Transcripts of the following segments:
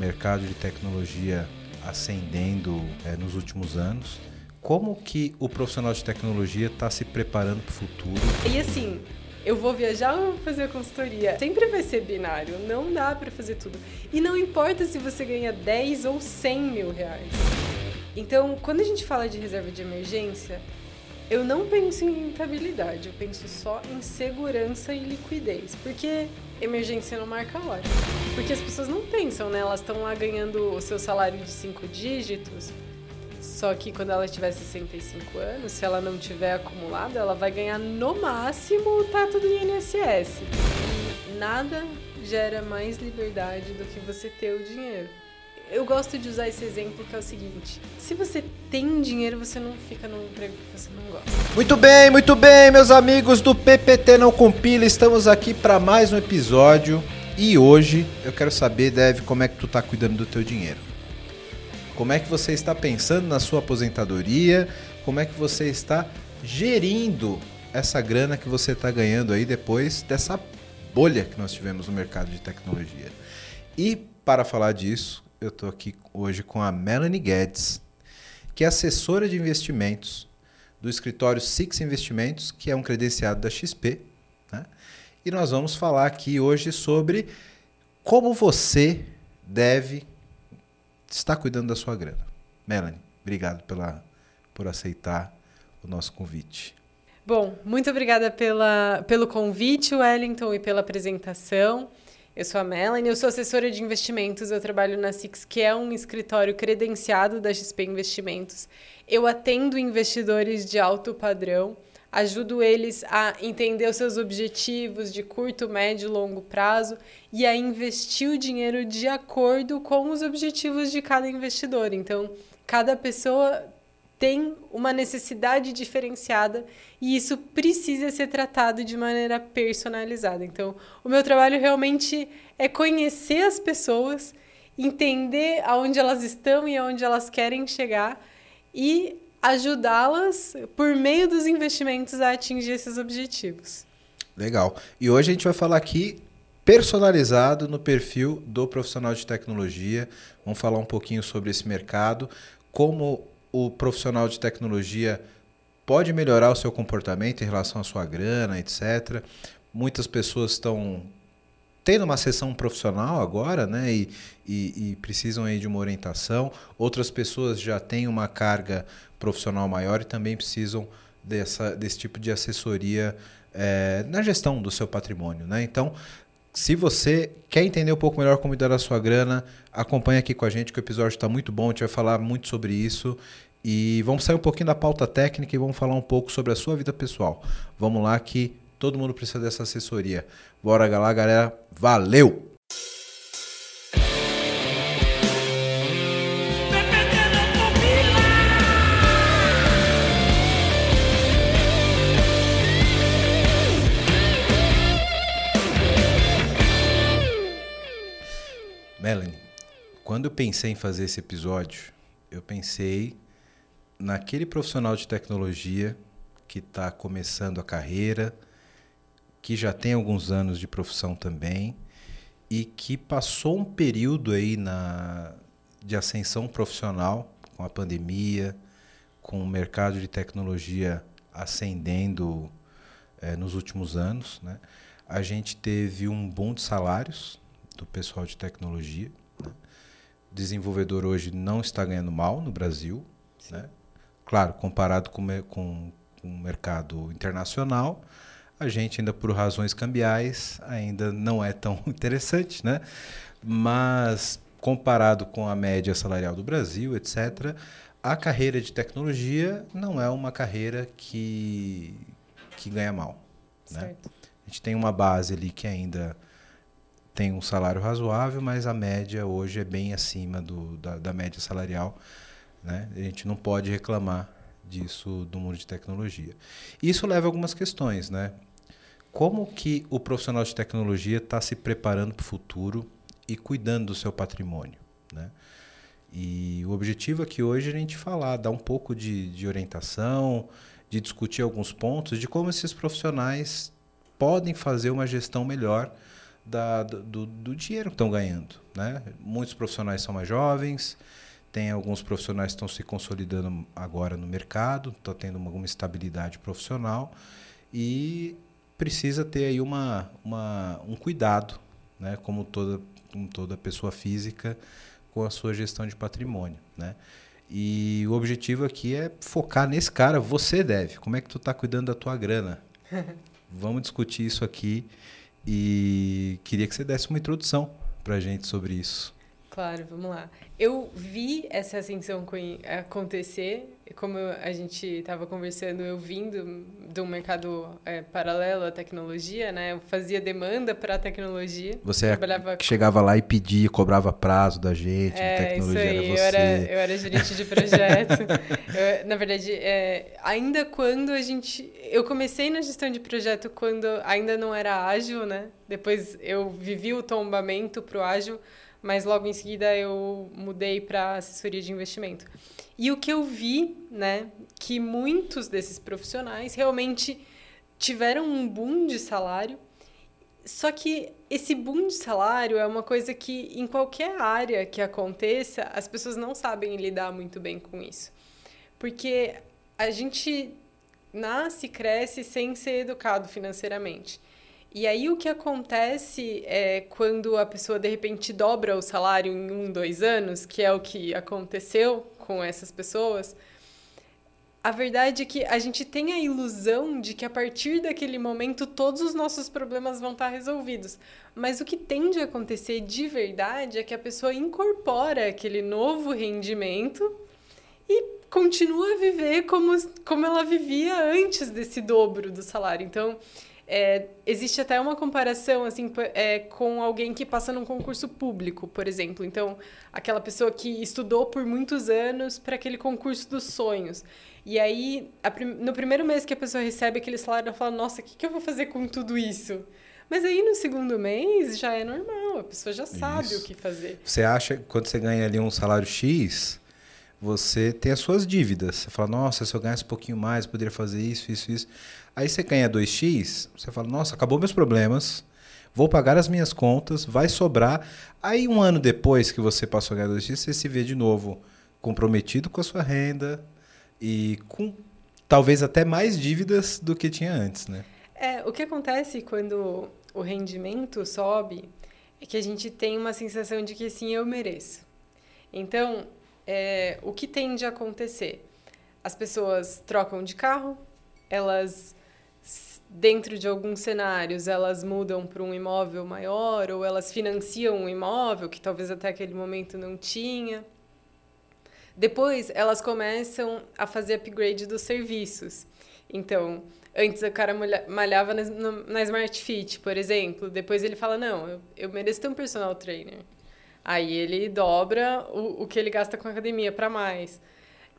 mercado de tecnologia ascendendo é, nos últimos anos, como que o profissional de tecnologia está se preparando para o futuro? E assim, eu vou viajar ou vou fazer consultoria? Sempre vai ser binário, não dá para fazer tudo. E não importa se você ganha 10 ou 100 mil reais. Então, quando a gente fala de reserva de emergência, eu não penso em rentabilidade, eu penso só em segurança e liquidez. Porque emergência não marca hora. Porque as pessoas não pensam, né? Elas estão lá ganhando o seu salário de cinco dígitos. Só que quando ela tiver 65 anos, se ela não tiver acumulado, ela vai ganhar no máximo o tato do INSS. E nada gera mais liberdade do que você ter o dinheiro. Eu gosto de usar esse exemplo que é o seguinte: se você tem dinheiro, você não fica num emprego que você não gosta. Muito bem, muito bem, meus amigos do PPT Não Compila, estamos aqui para mais um episódio e hoje eu quero saber, Deve, como é que tu tá cuidando do teu dinheiro. Como é que você está pensando na sua aposentadoria? Como é que você está gerindo essa grana que você está ganhando aí depois dessa bolha que nós tivemos no mercado de tecnologia? E para falar disso, eu estou aqui hoje com a Melanie Guedes, que é assessora de investimentos do escritório Six Investimentos, que é um credenciado da XP. Né? E nós vamos falar aqui hoje sobre como você deve estar cuidando da sua grana. Melanie, obrigado pela, por aceitar o nosso convite. Bom, muito obrigada pela, pelo convite, Wellington, e pela apresentação. Eu sou a Melanie, eu sou assessora de investimentos, eu trabalho na Six, que é um escritório credenciado da XP Investimentos. Eu atendo investidores de alto padrão, ajudo eles a entender os seus objetivos de curto, médio e longo prazo e a investir o dinheiro de acordo com os objetivos de cada investidor. Então, cada pessoa tem uma necessidade diferenciada e isso precisa ser tratado de maneira personalizada. Então, o meu trabalho realmente é conhecer as pessoas, entender aonde elas estão e aonde elas querem chegar e ajudá-las por meio dos investimentos a atingir esses objetivos. Legal. E hoje a gente vai falar aqui personalizado no perfil do profissional de tecnologia. Vamos falar um pouquinho sobre esse mercado, como o profissional de tecnologia pode melhorar o seu comportamento em relação à sua grana, etc. Muitas pessoas estão tendo uma sessão profissional agora, né, e, e, e, precisam aí de uma orientação. Outras pessoas já têm uma carga profissional maior e também precisam dessa, desse tipo de assessoria é, na gestão do seu patrimônio, né? Então, se você quer entender um pouco melhor como cuidar da sua grana, acompanha aqui com a gente que o episódio está muito bom, a gente vai falar muito sobre isso. E vamos sair um pouquinho da pauta técnica e vamos falar um pouco sobre a sua vida pessoal. Vamos lá que todo mundo precisa dessa assessoria. Bora lá, galera. Valeu! Melanie, quando eu pensei em fazer esse episódio, eu pensei naquele profissional de tecnologia que está começando a carreira, que já tem alguns anos de profissão também e que passou um período aí na, de ascensão profissional com a pandemia, com o mercado de tecnologia ascendendo é, nos últimos anos. Né? A gente teve um boom de salários do pessoal de tecnologia. Né? Desenvolvedor hoje não está ganhando mal no Brasil. Né? Claro, comparado com, com, com o mercado internacional, a gente ainda por razões cambiais ainda não é tão interessante, né? Mas comparado com a média salarial do Brasil, etc., a carreira de tecnologia não é uma carreira que, que ganha mal. Né? A gente tem uma base ali que ainda tem um salário razoável, mas a média hoje é bem acima do, da, da média salarial. Né? A gente não pode reclamar disso do mundo de tecnologia. Isso leva a algumas questões, né? Como que o profissional de tecnologia está se preparando para o futuro e cuidando do seu patrimônio, né? E o objetivo aqui hoje é a gente falar, dar um pouco de, de orientação, de discutir alguns pontos de como esses profissionais podem fazer uma gestão melhor da, do, do dinheiro que estão ganhando. Né? Muitos profissionais são mais jovens, tem alguns profissionais que estão se consolidando agora no mercado, estão tendo alguma estabilidade profissional e precisa ter aí uma, uma, um cuidado, né? como, toda, como toda pessoa física, com a sua gestão de patrimônio. Né? E o objetivo aqui é focar nesse cara, você deve. Como é que tu está cuidando da tua grana? Vamos discutir isso aqui e queria que você desse uma introdução para a gente sobre isso. Claro, vamos lá. Eu vi essa ascensão acontecer, como a gente estava conversando, eu vim do, do mercado é, paralelo à tecnologia, né? Eu fazia demanda para a tecnologia. Você é trabalhava... que chegava lá e pedia, cobrava prazo da gente, é, tecnologia isso aí. era você. Eu era, eu era gerente de projeto. eu, na verdade, é, ainda quando a gente... Eu comecei na gestão de projeto quando ainda não era ágil, né? Depois eu vivi o tombamento para o ágil, mas logo em seguida eu mudei para assessoria de investimento. E o que eu vi, né, que muitos desses profissionais realmente tiveram um boom de salário, só que esse boom de salário é uma coisa que em qualquer área que aconteça, as pessoas não sabem lidar muito bem com isso. Porque a gente nasce e cresce sem ser educado financeiramente. E aí o que acontece é quando a pessoa de repente dobra o salário em um, dois anos, que é o que aconteceu com essas pessoas, a verdade é que a gente tem a ilusão de que a partir daquele momento todos os nossos problemas vão estar resolvidos. Mas o que tende a acontecer de verdade é que a pessoa incorpora aquele novo rendimento e continua a viver como, como ela vivia antes desse dobro do salário. Então, é, existe até uma comparação assim é, com alguém que passa num concurso público, por exemplo. Então, aquela pessoa que estudou por muitos anos para aquele concurso dos sonhos. E aí, prim no primeiro mês que a pessoa recebe aquele salário, ela fala: Nossa, o que, que eu vou fazer com tudo isso? Mas aí no segundo mês já é normal, a pessoa já sabe isso. o que fazer. Você acha que quando você ganha ali um salário X, você tem as suas dívidas. Você fala, nossa, se eu ganhasse um pouquinho mais, poderia fazer isso, isso, isso. Aí você ganha 2x, você fala, nossa, acabou meus problemas, vou pagar as minhas contas, vai sobrar. Aí um ano depois que você passou a ganhar 2x, você se vê de novo comprometido com a sua renda e com talvez até mais dívidas do que tinha antes, né? É, o que acontece quando o rendimento sobe é que a gente tem uma sensação de que sim, eu mereço. Então, é, o que tende a acontecer? As pessoas trocam de carro, elas dentro de alguns cenários, elas mudam para um imóvel maior ou elas financiam um imóvel que talvez até aquele momento não tinha. Depois, elas começam a fazer upgrade dos serviços. Então, antes o cara malhava na, Smart Fit, por exemplo. Depois ele fala, não, eu, mereço ter um personal trainer. Aí ele dobra o, o que ele gasta com academia para mais.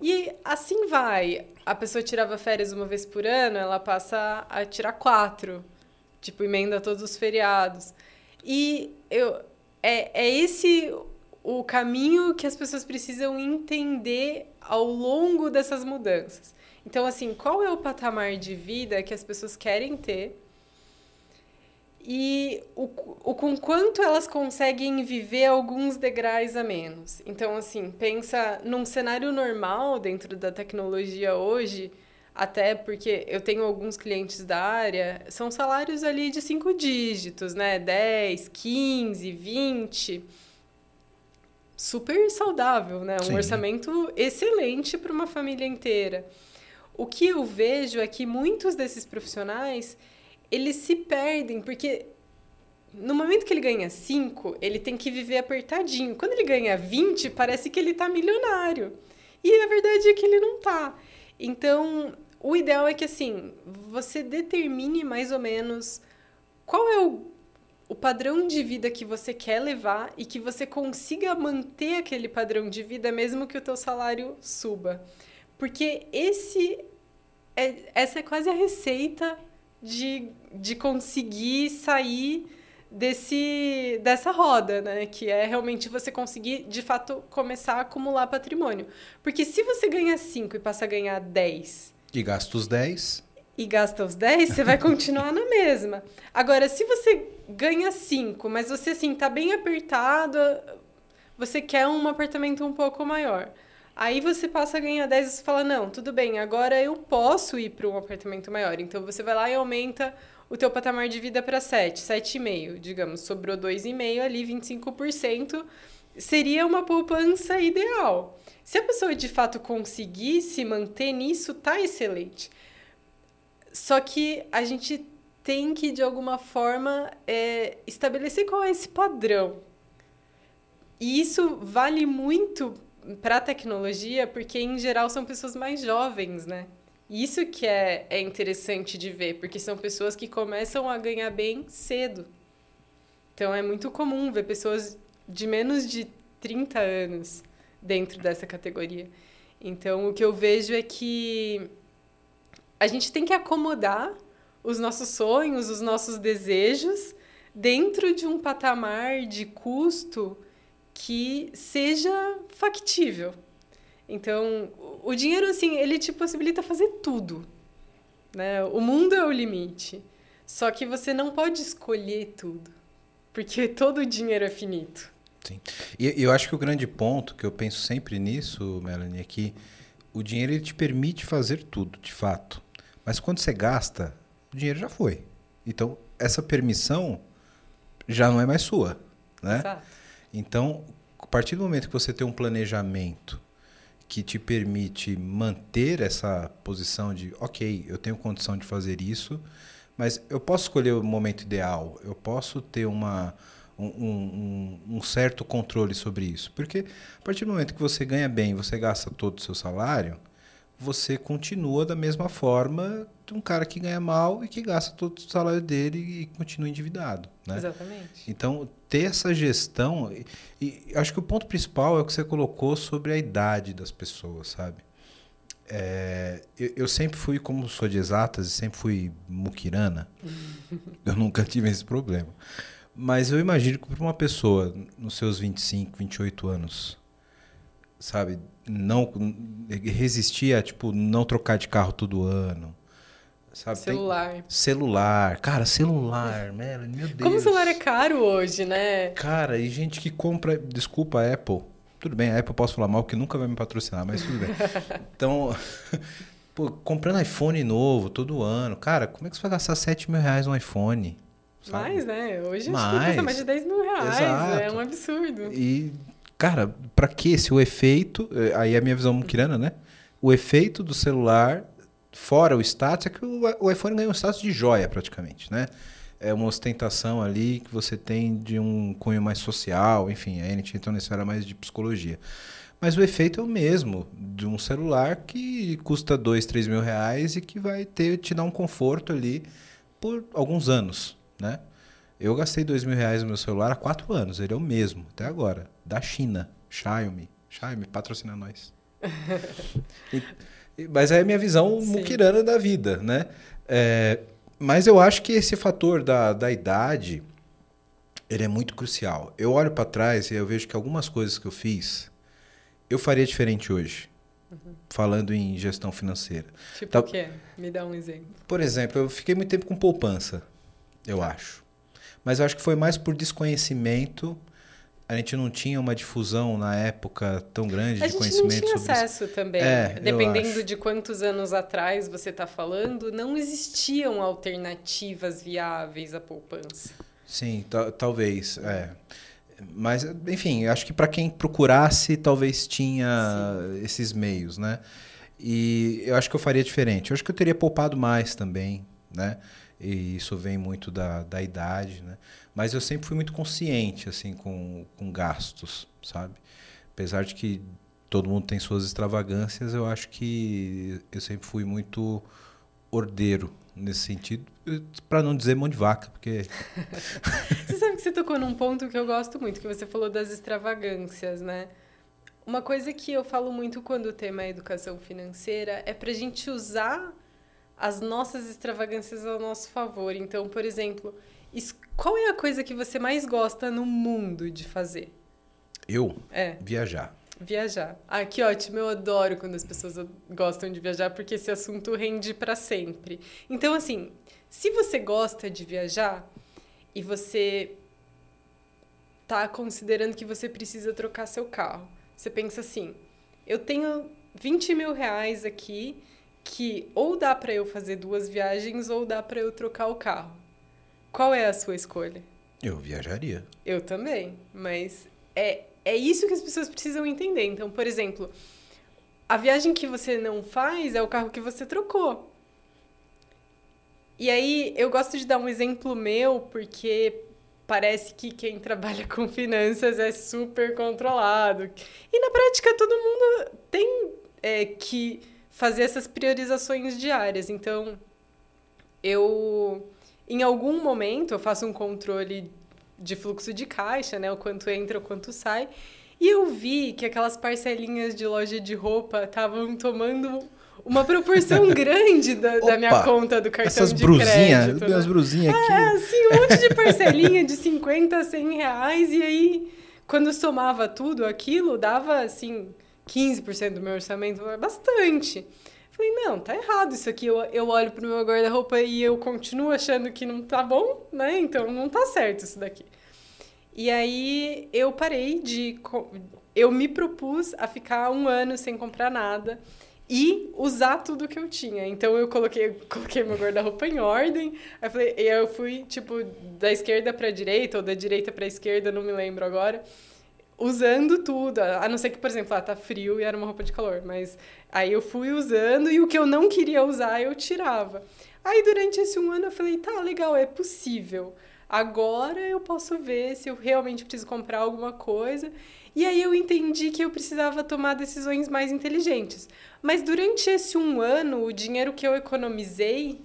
E assim vai. A pessoa tirava férias uma vez por ano, ela passa a tirar quatro. Tipo, emenda todos os feriados. E eu, é, é esse o caminho que as pessoas precisam entender ao longo dessas mudanças. Então, assim, qual é o patamar de vida que as pessoas querem ter e o, o com quanto elas conseguem viver alguns degraus a menos. Então, assim, pensa num cenário normal dentro da tecnologia hoje, até porque eu tenho alguns clientes da área, são salários ali de cinco dígitos, né? 10, 15, 20. Super saudável, né? Um Sim. orçamento excelente para uma família inteira. O que eu vejo é que muitos desses profissionais eles se perdem, porque no momento que ele ganha 5, ele tem que viver apertadinho. Quando ele ganha 20, parece que ele está milionário. E a verdade é que ele não está. Então, o ideal é que assim, você determine mais ou menos qual é o, o padrão de vida que você quer levar e que você consiga manter aquele padrão de vida mesmo que o teu salário suba. Porque esse é, essa é quase a receita de, de conseguir sair desse dessa roda, né? Que é realmente você conseguir, de fato, começar a acumular patrimônio. Porque se você ganha 5 e passa a ganhar 10... E gasta os 10... e gasta os 10, você vai continuar na mesma. Agora, se você ganha 5, mas você assim tá bem apertado, você quer um apartamento um pouco maior. Aí você passa a ganhar 10 e você fala: "Não, tudo bem, agora eu posso ir para um apartamento maior". Então você vai lá e aumenta o teu patamar de vida para 7, 7,5, digamos, sobrou 2,5 ali, 25% seria uma poupança ideal. Se a pessoa de fato conseguir se manter nisso, tá excelente. Só que a gente tem que, de alguma forma, é, estabelecer qual é esse padrão. E isso vale muito para a tecnologia, porque, em geral, são pessoas mais jovens, né? Isso que é, é interessante de ver, porque são pessoas que começam a ganhar bem cedo. Então, é muito comum ver pessoas de menos de 30 anos dentro dessa categoria. Então, o que eu vejo é que a gente tem que acomodar os nossos sonhos, os nossos desejos dentro de um patamar de custo que seja factível. Então, o dinheiro assim, ele te possibilita fazer tudo, né? O mundo é o limite. Só que você não pode escolher tudo, porque todo o dinheiro é finito. Sim. E eu acho que o grande ponto que eu penso sempre nisso, Melanie, é que o dinheiro ele te permite fazer tudo, de fato. Mas quando você gasta, o dinheiro já foi. Então, essa permissão já não é mais sua. Né? Exato. Então, a partir do momento que você tem um planejamento que te permite manter essa posição de, ok, eu tenho condição de fazer isso, mas eu posso escolher o momento ideal, eu posso ter uma, um, um, um, certo controle sobre isso. Porque a partir do momento que você ganha bem, você gasta todo o seu salário, você continua da mesma forma de um cara que ganha mal e que gasta todo o salário dele e continua endividado. Né? Exatamente. Então, ter essa gestão. E, e, acho que o ponto principal é o que você colocou sobre a idade das pessoas, sabe? É, eu, eu, sempre fui, como sou de exatas, e sempre fui muquirana. eu nunca tive esse problema. Mas eu imagino que para uma pessoa nos seus 25, 28 anos, sabe, não resistir a tipo não trocar de carro todo ano. Sabe? Celular. Tem... Celular. Cara, celular, Melanie, meu Deus. Como o celular é caro hoje, né? Cara, e gente que compra. Desculpa, a Apple. Tudo bem, a Apple posso falar mal, porque nunca vai me patrocinar, mas tudo bem. Então, pô, comprando iPhone novo todo ano. Cara, como é que você vai gastar 7 mil reais no iPhone? Sabe? Mais, né? Hoje mais. acho que custa mais de 10 mil reais. Exato. É um absurdo. E Cara, para que se o efeito, eh, aí é a minha visão muquirana, né? O efeito do celular, fora o status, é que o iPhone ganhou um status de joia praticamente, né? É uma ostentação ali que você tem de um cunho mais social, enfim, a gente entra nessa área mais de psicologia. Mas o efeito é o mesmo de um celular que custa dois, três mil reais e que vai ter, te dar um conforto ali por alguns anos, né? Eu gastei dois mil reais no meu celular há quatro anos, ele é o mesmo, até agora da China, Xiaomi. Xiaomi patrocina nós. e, mas é a minha visão Sim. muquirana da vida, né? É, mas eu acho que esse fator da, da idade, ele é muito crucial. Eu olho para trás e eu vejo que algumas coisas que eu fiz, eu faria diferente hoje. Uhum. Falando em gestão financeira. Tipo o quê? Me dá um exemplo. Por exemplo, eu fiquei muito tempo com poupança, eu tá. acho. Mas eu acho que foi mais por desconhecimento a gente não tinha uma difusão na época tão grande a de conhecimento sobre A gente não tinha acesso isso. também. É, Dependendo de quantos anos atrás você está falando, não existiam alternativas viáveis à poupança. Sim, talvez. É. Mas, enfim, acho que para quem procurasse, talvez tinha Sim. esses meios, né? E eu acho que eu faria diferente. Eu acho que eu teria poupado mais também, né? E isso vem muito da, da idade, né? Mas eu sempre fui muito consciente assim com, com gastos, sabe? Apesar de que todo mundo tem suas extravagâncias, eu acho que eu sempre fui muito ordeiro nesse sentido, para não dizer mão de vaca, porque Você sabe que você tocou num ponto que eu gosto muito, que você falou das extravagâncias, né? Uma coisa que eu falo muito quando o tema é educação financeira é para a gente usar as nossas extravagâncias ao nosso favor. Então, por exemplo, qual é a coisa que você mais gosta no mundo de fazer? Eu? É. Viajar. Viajar. Ah, que ótimo. Eu adoro quando as pessoas gostam de viajar, porque esse assunto rende para sempre. Então, assim, se você gosta de viajar e você tá considerando que você precisa trocar seu carro, você pensa assim: eu tenho 20 mil reais aqui que ou dá para eu fazer duas viagens ou dá para eu trocar o carro. Qual é a sua escolha? Eu viajaria. Eu também, mas é, é isso que as pessoas precisam entender. Então, por exemplo, a viagem que você não faz é o carro que você trocou. E aí, eu gosto de dar um exemplo meu, porque parece que quem trabalha com finanças é super controlado. E na prática, todo mundo tem é, que fazer essas priorizações diárias. Então, eu, em algum momento, eu faço um controle de fluxo de caixa, né? O quanto entra, o quanto sai. E eu vi que aquelas parcelinhas de loja de roupa estavam tomando uma proporção grande da, da, minha conta do cartão essas de brusinha, crédito. Né? As brusinhas aqui. É, assim, um monte de parcelinha de 50, 100 reais. E aí, quando somava tudo aquilo, dava, assim, 15% do meu orçamento. Bastante. Falei, não, tá errado isso aqui. Eu, eu olho pro meu guarda-roupa e eu continuo achando que não tá bom, né? Então não tá certo isso daqui. E aí eu parei de. Eu me propus a ficar um ano sem comprar nada e usar tudo que eu tinha. Então eu coloquei, coloquei meu guarda-roupa em ordem. Aí eu, eu fui, tipo, da esquerda para direita ou da direita para esquerda, não me lembro agora usando tudo. A não ser que, por exemplo, lá tá frio e era uma roupa de calor. Mas aí eu fui usando e o que eu não queria usar eu tirava. Aí durante esse um ano eu falei, tá, legal, é possível. Agora eu posso ver se eu realmente preciso comprar alguma coisa. E aí eu entendi que eu precisava tomar decisões mais inteligentes. Mas durante esse um ano, o dinheiro que eu economizei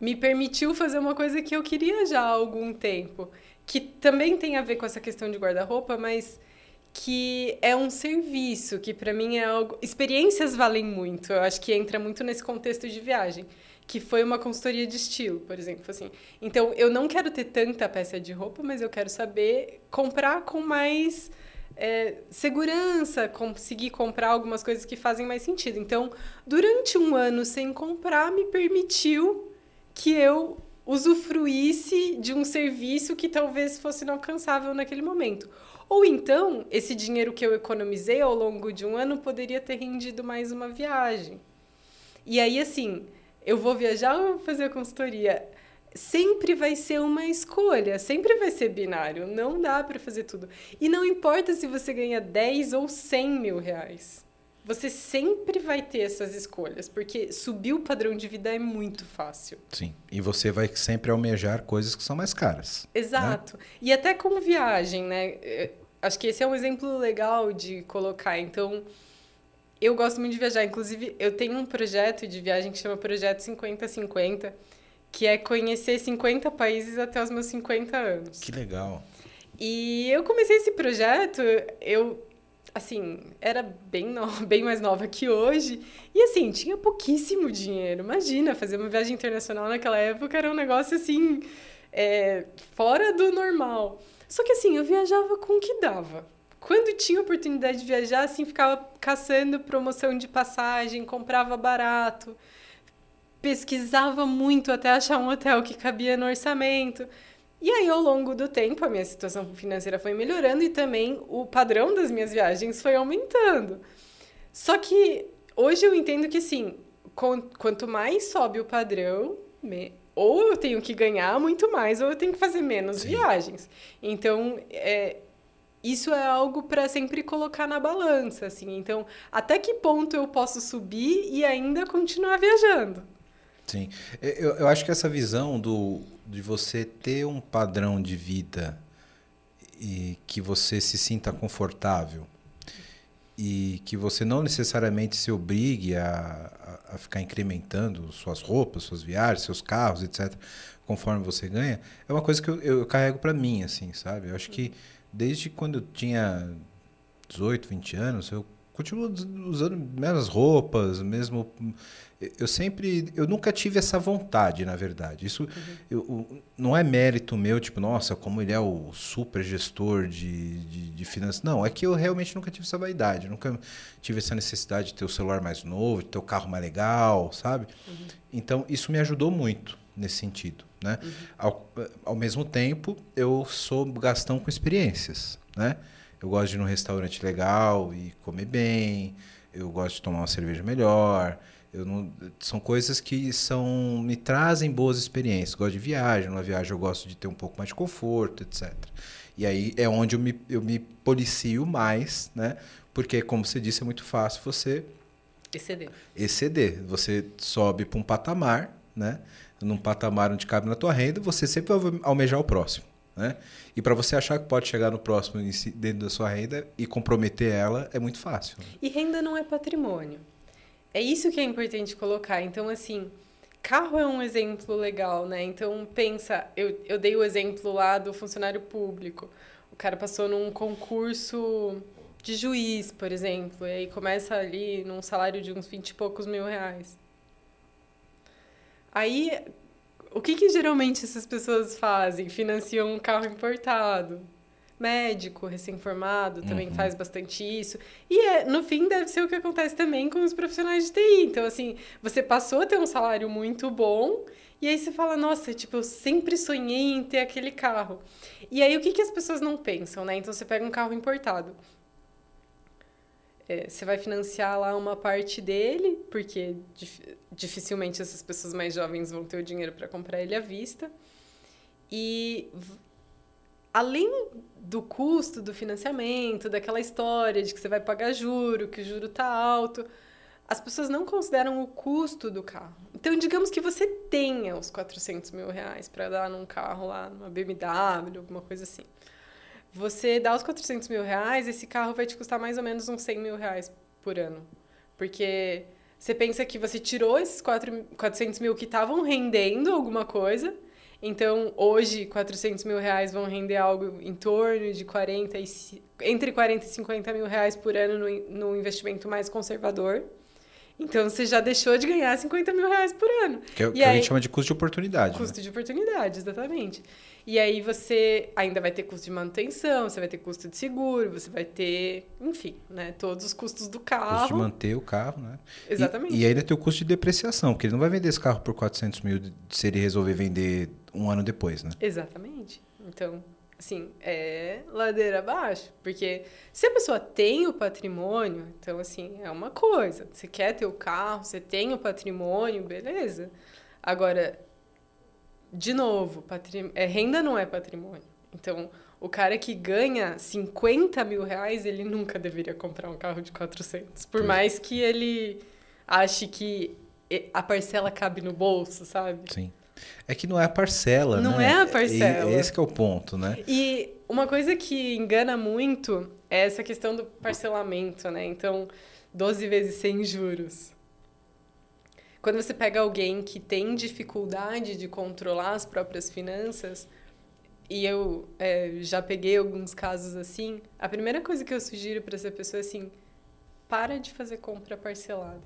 me permitiu fazer uma coisa que eu queria já há algum tempo que também tem a ver com essa questão de guarda-roupa, mas que é um serviço, que para mim é algo. Experiências valem muito. Eu acho que entra muito nesse contexto de viagem, que foi uma consultoria de estilo, por exemplo, assim. Então, eu não quero ter tanta peça de roupa, mas eu quero saber comprar com mais é, segurança, conseguir comprar algumas coisas que fazem mais sentido. Então, durante um ano sem comprar, me permitiu que eu usufruísse de um serviço que talvez fosse inalcançável naquele momento. Ou então, esse dinheiro que eu economizei ao longo de um ano poderia ter rendido mais uma viagem. E aí, assim, eu vou viajar ou vou fazer a consultoria? Sempre vai ser uma escolha, sempre vai ser binário, não dá para fazer tudo. E não importa se você ganha 10 ou 100 mil reais você sempre vai ter essas escolhas, porque subir o padrão de vida é muito fácil. Sim, e você vai sempre almejar coisas que são mais caras. Né? Exato. Né? E até com viagem, né? Acho que esse é um exemplo legal de colocar. Então, eu gosto muito de viajar. Inclusive, eu tenho um projeto de viagem que chama Projeto 50-50, que é conhecer 50 países até os meus 50 anos. Que legal. E eu comecei esse projeto, eu assim, era bem, no... bem mais nova que hoje. E assim, tinha pouquíssimo dinheiro. Imagina, fazer uma viagem internacional naquela época era um negócio assim, é, fora do normal. Só que assim, eu viajava com o que dava. Quando tinha oportunidade de viajar, assim, ficava caçando promoção de passagem, comprava barato, pesquisava muito até achar um hotel que cabia no orçamento. E aí, ao longo do tempo, a minha situação financeira foi melhorando e também o padrão das minhas viagens foi aumentando. Só que hoje eu entendo que, assim, quanto mais sobe o padrão, ou eu tenho que ganhar muito mais, ou eu tenho que fazer menos Sim. viagens. Então, é, isso é algo para sempre colocar na balança, assim. Então, até que ponto eu posso subir e ainda continuar viajando? Sim. Eu, eu acho que essa visão do, de você ter um padrão de vida e que você se sinta confortável e que você não necessariamente se obrigue a, a, a ficar incrementando suas roupas, suas viagens, seus carros, etc., conforme você ganha, é uma coisa que eu, eu carrego para mim, assim, sabe? Eu acho que desde quando eu tinha 18, 20 anos, eu continuo usando mesmas roupas, mesmo eu sempre, eu nunca tive essa vontade, na verdade. Isso uhum. eu, não é mérito meu, tipo, nossa, como ele é o super gestor de, de, de, finanças. Não, é que eu realmente nunca tive essa vaidade, nunca tive essa necessidade de ter o celular mais novo, de ter o carro mais legal, sabe? Uhum. Então, isso me ajudou muito nesse sentido, né? Uhum. Ao, ao mesmo tempo, eu sou gastão com experiências, né? Eu gosto de ir num restaurante legal e comer bem, eu gosto de tomar uma cerveja melhor, eu não, são coisas que são me trazem boas experiências. Gosto de viagem, numa viagem eu gosto de ter um pouco mais de conforto, etc. E aí é onde eu me, eu me policio mais, né? Porque, como você disse, é muito fácil você exceder. Exceder. Você sobe para um patamar, né? Num patamar onde cabe na tua renda, você sempre vai almejar o próximo. Né? E para você achar que pode chegar no próximo dentro da sua renda e comprometer ela é muito fácil. E renda não é patrimônio. É isso que é importante colocar. Então, assim, carro é um exemplo legal, né? Então, pensa, eu, eu dei o exemplo lá do funcionário público. O cara passou num concurso de juiz, por exemplo, e aí começa ali num salário de uns 20 e poucos mil reais. Aí, o que, que geralmente essas pessoas fazem? Financiam um carro importado médico recém-formado também uhum. faz bastante isso. E é, no fim deve ser o que acontece também com os profissionais de TI. Então, assim, você passou a ter um salário muito bom e aí você fala, nossa, tipo, eu sempre sonhei em ter aquele carro. E aí o que, que as pessoas não pensam, né? Então você pega um carro importado. É, você vai financiar lá uma parte dele, porque dificilmente essas pessoas mais jovens vão ter o dinheiro para comprar ele à vista. E além do custo do financiamento, daquela história de que você vai pagar juro, que o juro está alto, as pessoas não consideram o custo do carro. Então, digamos que você tenha os 400 mil reais para dar num carro lá, numa BMW, alguma coisa assim. Você dá os 400 mil reais, esse carro vai te custar mais ou menos uns 100 mil reais por ano. Porque você pensa que você tirou esses 400 mil que estavam rendendo alguma coisa então, hoje, 400 mil reais vão render algo em torno de 40 e, entre 40 e 50 mil reais por ano no, no investimento mais conservador. Então, você já deixou de ganhar 50 mil reais por ano. Que, é o que aí, a gente chama de custo de oportunidade. Custo né? de oportunidade, exatamente. E aí você ainda vai ter custo de manutenção, você vai ter custo de seguro, você vai ter, enfim, né, todos os custos do carro. Custo de manter o carro, né? Exatamente. E, e ainda tem o custo de depreciação, porque ele não vai vender esse carro por 400 mil se ele resolver vender um ano depois, né? Exatamente. Então, assim, é ladeira abaixo. Porque se a pessoa tem o patrimônio, então, assim, é uma coisa. Você quer ter o carro, você tem o patrimônio, beleza. Agora, de novo, patrim... é, renda não é patrimônio. Então, o cara que ganha 50 mil reais, ele nunca deveria comprar um carro de 400. Por mais que ele ache que a parcela cabe no bolso, sabe? Sim. É que não é a parcela, não né? Não é a parcela. E, esse é o ponto, né? E uma coisa que engana muito é essa questão do parcelamento, né? Então, 12 vezes sem juros. Quando você pega alguém que tem dificuldade de controlar as próprias finanças, e eu é, já peguei alguns casos assim, a primeira coisa que eu sugiro para essa pessoa é assim: para de fazer compra parcelada.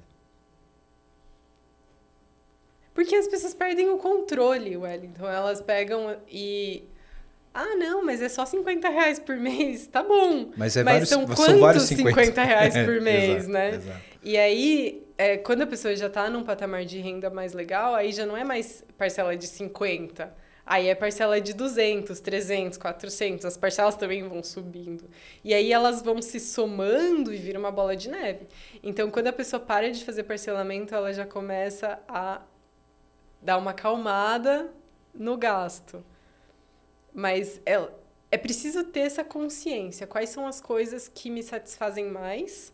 Porque as pessoas perdem o controle, Wellington. Elas pegam e. Ah, não, mas é só 50 reais por mês. Tá bom. Mas, é mas vários, são quantos são vários 50, 50 reais por mês, exato, né? Exato. E aí, é, quando a pessoa já está num patamar de renda mais legal, aí já não é mais parcela de 50. Aí é parcela de 200, 300, 400. As parcelas também vão subindo. E aí elas vão se somando e vira uma bola de neve. Então, quando a pessoa para de fazer parcelamento, ela já começa a dar uma acalmada no gasto. Mas é, é preciso ter essa consciência. Quais são as coisas que me satisfazem mais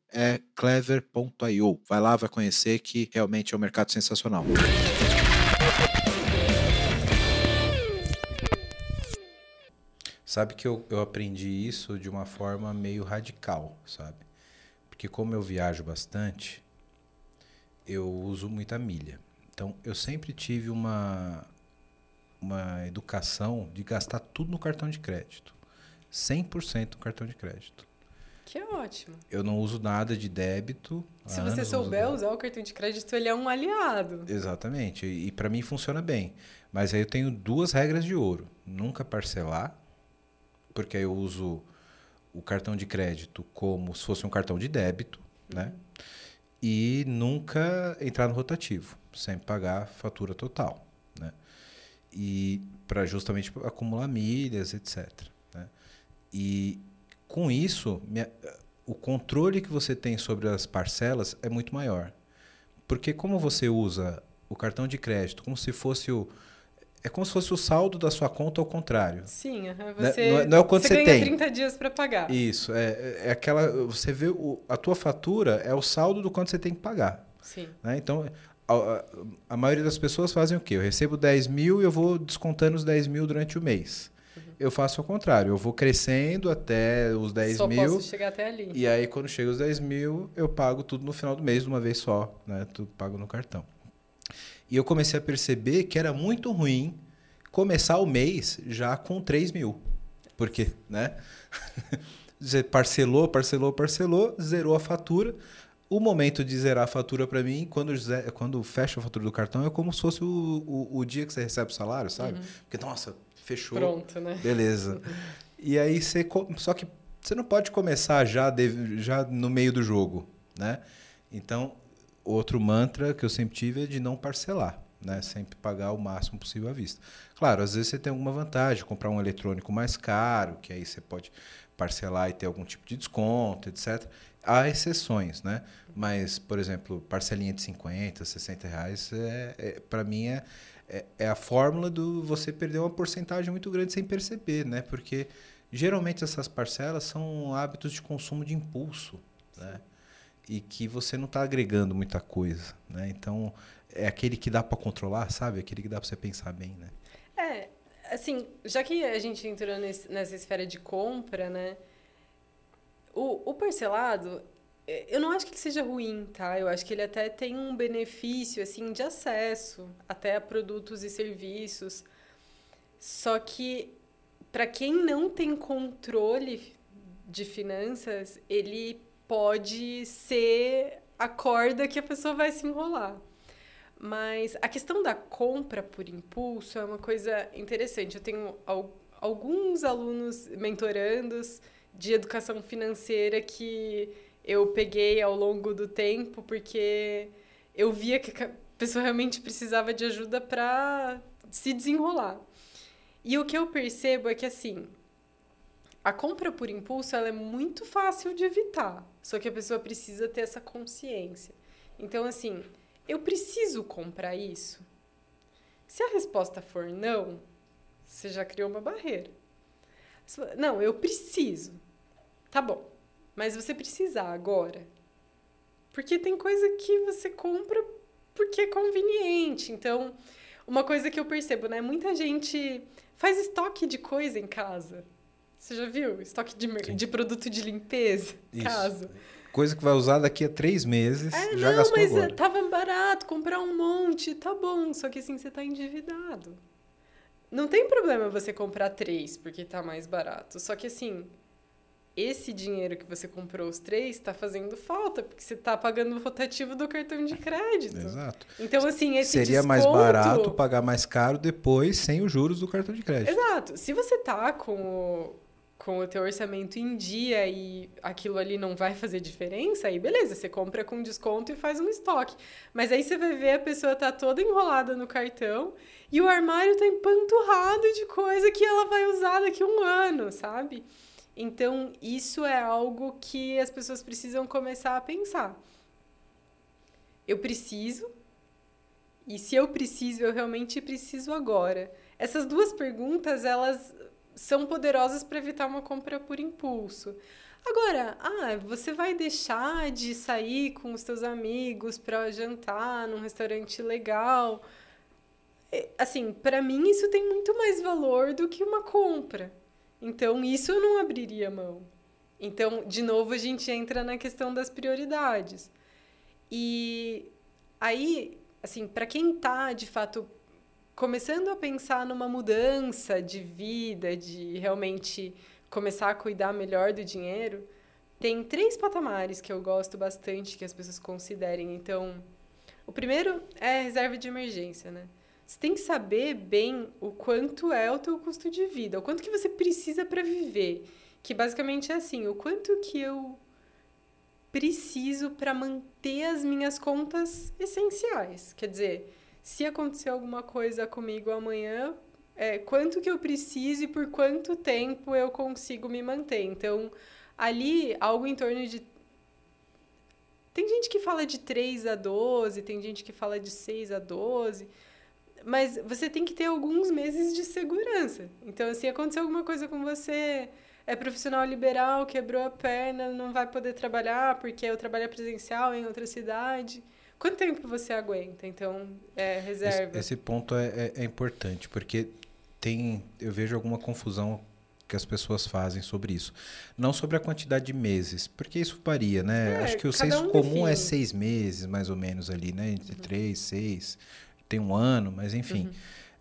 é clever.io. Vai lá, vai conhecer que realmente é um mercado sensacional. Sabe que eu, eu aprendi isso de uma forma meio radical, sabe? Porque como eu viajo bastante, eu uso muita milha. Então, eu sempre tive uma, uma educação de gastar tudo no cartão de crédito. 100% no cartão de crédito. Que ótimo. Eu não uso nada de débito. Se você souber usar o cartão de crédito, ele é um aliado. Exatamente. E, e para mim funciona bem. Mas aí eu tenho duas regras de ouro: nunca parcelar, porque aí eu uso o cartão de crédito como se fosse um cartão de débito, né? uhum. né? E nunca entrar no rotativo sempre pagar fatura total, né? E para justamente acumular milhas, etc. Né? E com isso, minha, o controle que você tem sobre as parcelas é muito maior. Porque como você usa o cartão de crédito como se fosse o é como se fosse o saldo da sua conta ao contrário. Sim, né? você, não, é, não é o quanto você, você tem. 30 dias para pagar. Isso, é, é aquela. Você vê o, a tua fatura é o saldo do quanto você tem que pagar. Sim. Né? Então, a, a, maioria das pessoas fazem o quê? Eu recebo 10 mil e eu vou descontando os 10 mil durante o mês. Uhum. Eu faço o contrário, eu vou crescendo até os 10 só mil. Posso chegar até ali. E aí, quando chega os 10 mil, eu pago tudo no final do mês de uma vez só, né? Tudo pago no cartão. E eu comecei a perceber que era muito ruim começar o mês já com 3 mil. Porque, né? Você parcelou, parcelou, parcelou, zerou a fatura. O momento de zerar a fatura para mim, quando, quando fecha a fatura do cartão, é como se fosse o, o, o dia que você recebe o salário, sabe? Uhum. Porque, nossa, fechou. Pronto, né? Beleza. e aí você. Só que você não pode começar já, de, já no meio do jogo, né? Então, outro mantra que eu sempre tive é de não parcelar. Né? Sempre pagar o máximo possível à vista. Claro, às vezes você tem alguma vantagem, comprar um eletrônico mais caro, que aí você pode parcelar e ter algum tipo de desconto, etc. Há exceções, né? Mas, por exemplo, parcelinha de 50, 60 reais, é, é para mim é, é, é, a fórmula do você perder uma porcentagem muito grande sem perceber, né? Porque geralmente essas parcelas são hábitos de consumo de impulso, né? E que você não está agregando muita coisa, né? Então, é aquele que dá para controlar, sabe? Aquele que dá para você pensar bem, né? É, assim, já que a gente entrou nesse, nessa esfera de compra, né? O, o parcelado, eu não acho que ele seja ruim, tá? Eu acho que ele até tem um benefício, assim, de acesso até a produtos e serviços. Só que, para quem não tem controle de finanças, ele pode ser a corda que a pessoa vai se enrolar. Mas a questão da compra por impulso é uma coisa interessante. Eu tenho alguns alunos mentorandos de educação financeira que eu peguei ao longo do tempo porque eu via que a pessoa realmente precisava de ajuda para se desenrolar. E o que eu percebo é que assim, a compra por impulso ela é muito fácil de evitar, só que a pessoa precisa ter essa consciência. Então assim, eu preciso comprar isso? Se a resposta for não, você já criou uma barreira. Não, eu preciso. Tá bom. Mas você precisa agora. Porque tem coisa que você compra porque é conveniente. Então, uma coisa que eu percebo, né? Muita gente faz estoque de coisa em casa. Você já viu? Estoque de, de produto de limpeza em casa. Coisa que vai usar daqui a três meses, é, já não, gastou mas agora. tava barato, comprar um monte, tá bom. Só que assim, você tá endividado. Não tem problema você comprar três, porque tá mais barato. Só que assim, esse dinheiro que você comprou os três está fazendo falta, porque você está pagando o rotativo do cartão de crédito. Exato. Então, assim, esse Seria desconto... mais barato pagar mais caro depois sem os juros do cartão de crédito. Exato. Se você tá com o, com o teu orçamento em dia e aquilo ali não vai fazer diferença, aí beleza, você compra com desconto e faz um estoque. Mas aí você vai ver a pessoa tá toda enrolada no cartão e o armário tá empanturrado de coisa que ela vai usar daqui a um ano, sabe? Então, isso é algo que as pessoas precisam começar a pensar. Eu preciso, e se eu preciso, eu realmente preciso agora. Essas duas perguntas, elas são poderosas para evitar uma compra por impulso. Agora, ah, você vai deixar de sair com os seus amigos para jantar num restaurante legal? É, assim, para mim isso tem muito mais valor do que uma compra. Então, isso eu não abriria mão. Então, de novo, a gente entra na questão das prioridades. E aí, assim, para quem está de fato começando a pensar numa mudança de vida, de realmente começar a cuidar melhor do dinheiro, tem três patamares que eu gosto bastante que as pessoas considerem. Então, o primeiro é reserva de emergência, né? Você tem que saber bem o quanto é o teu custo de vida, o quanto que você precisa para viver, que basicamente é assim, o quanto que eu preciso para manter as minhas contas essenciais. Quer dizer, se acontecer alguma coisa comigo amanhã, é, quanto que eu preciso e por quanto tempo eu consigo me manter. Então, ali, algo em torno de. Tem gente que fala de 3 a 12, tem gente que fala de 6 a 12, mas você tem que ter alguns meses de segurança. Então, se acontecer alguma coisa com você, é profissional liberal, quebrou a perna, não vai poder trabalhar porque eu trabalho presencial em outra cidade Quanto tempo você aguenta, então, é, reserva? Esse, esse ponto é, é, é, importante, porque tem, eu vejo alguma confusão que as pessoas fazem sobre isso. Não sobre a quantidade de meses, porque isso varia, né? É, Acho que o senso um comum define. é seis meses, mais ou menos, ali, né? Entre uhum. três, seis, tem um ano, mas enfim. Uhum.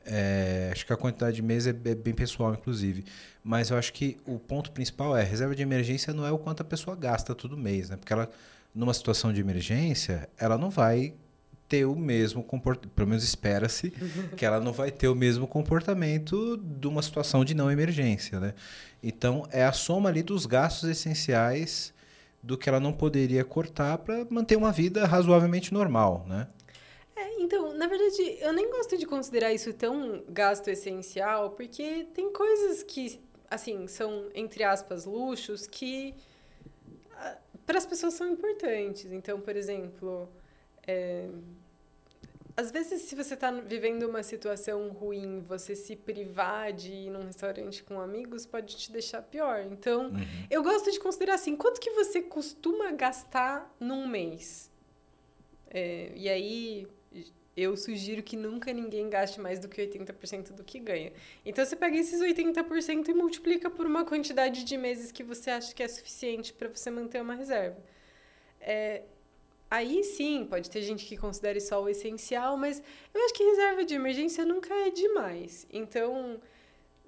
É, acho que a quantidade de meses é, é, bem pessoal, inclusive. Mas eu acho que o ponto principal é reserva de emergência não é o quanto a pessoa gasta todo mês, né? Porque ela numa situação de emergência, ela não vai ter o mesmo comportamento, pelo menos espera-se que ela não vai ter o mesmo comportamento de uma situação de não emergência, né? Então é a soma ali dos gastos essenciais do que ela não poderia cortar para manter uma vida razoavelmente normal, né? É, então, na verdade, eu nem gosto de considerar isso tão gasto essencial, porque tem coisas que, assim, são entre aspas luxos que para as pessoas são importantes. Então, por exemplo, é, às vezes, se você está vivendo uma situação ruim, você se privar de ir num restaurante com amigos pode te deixar pior. Então, uhum. eu gosto de considerar assim: quanto que você costuma gastar num mês? É, e aí, eu sugiro que nunca ninguém gaste mais do que 80% do que ganha. Então você pega esses 80% e multiplica por uma quantidade de meses que você acha que é suficiente para você manter uma reserva. É, aí sim, pode ter gente que considere só o essencial, mas eu acho que reserva de emergência nunca é demais. Então,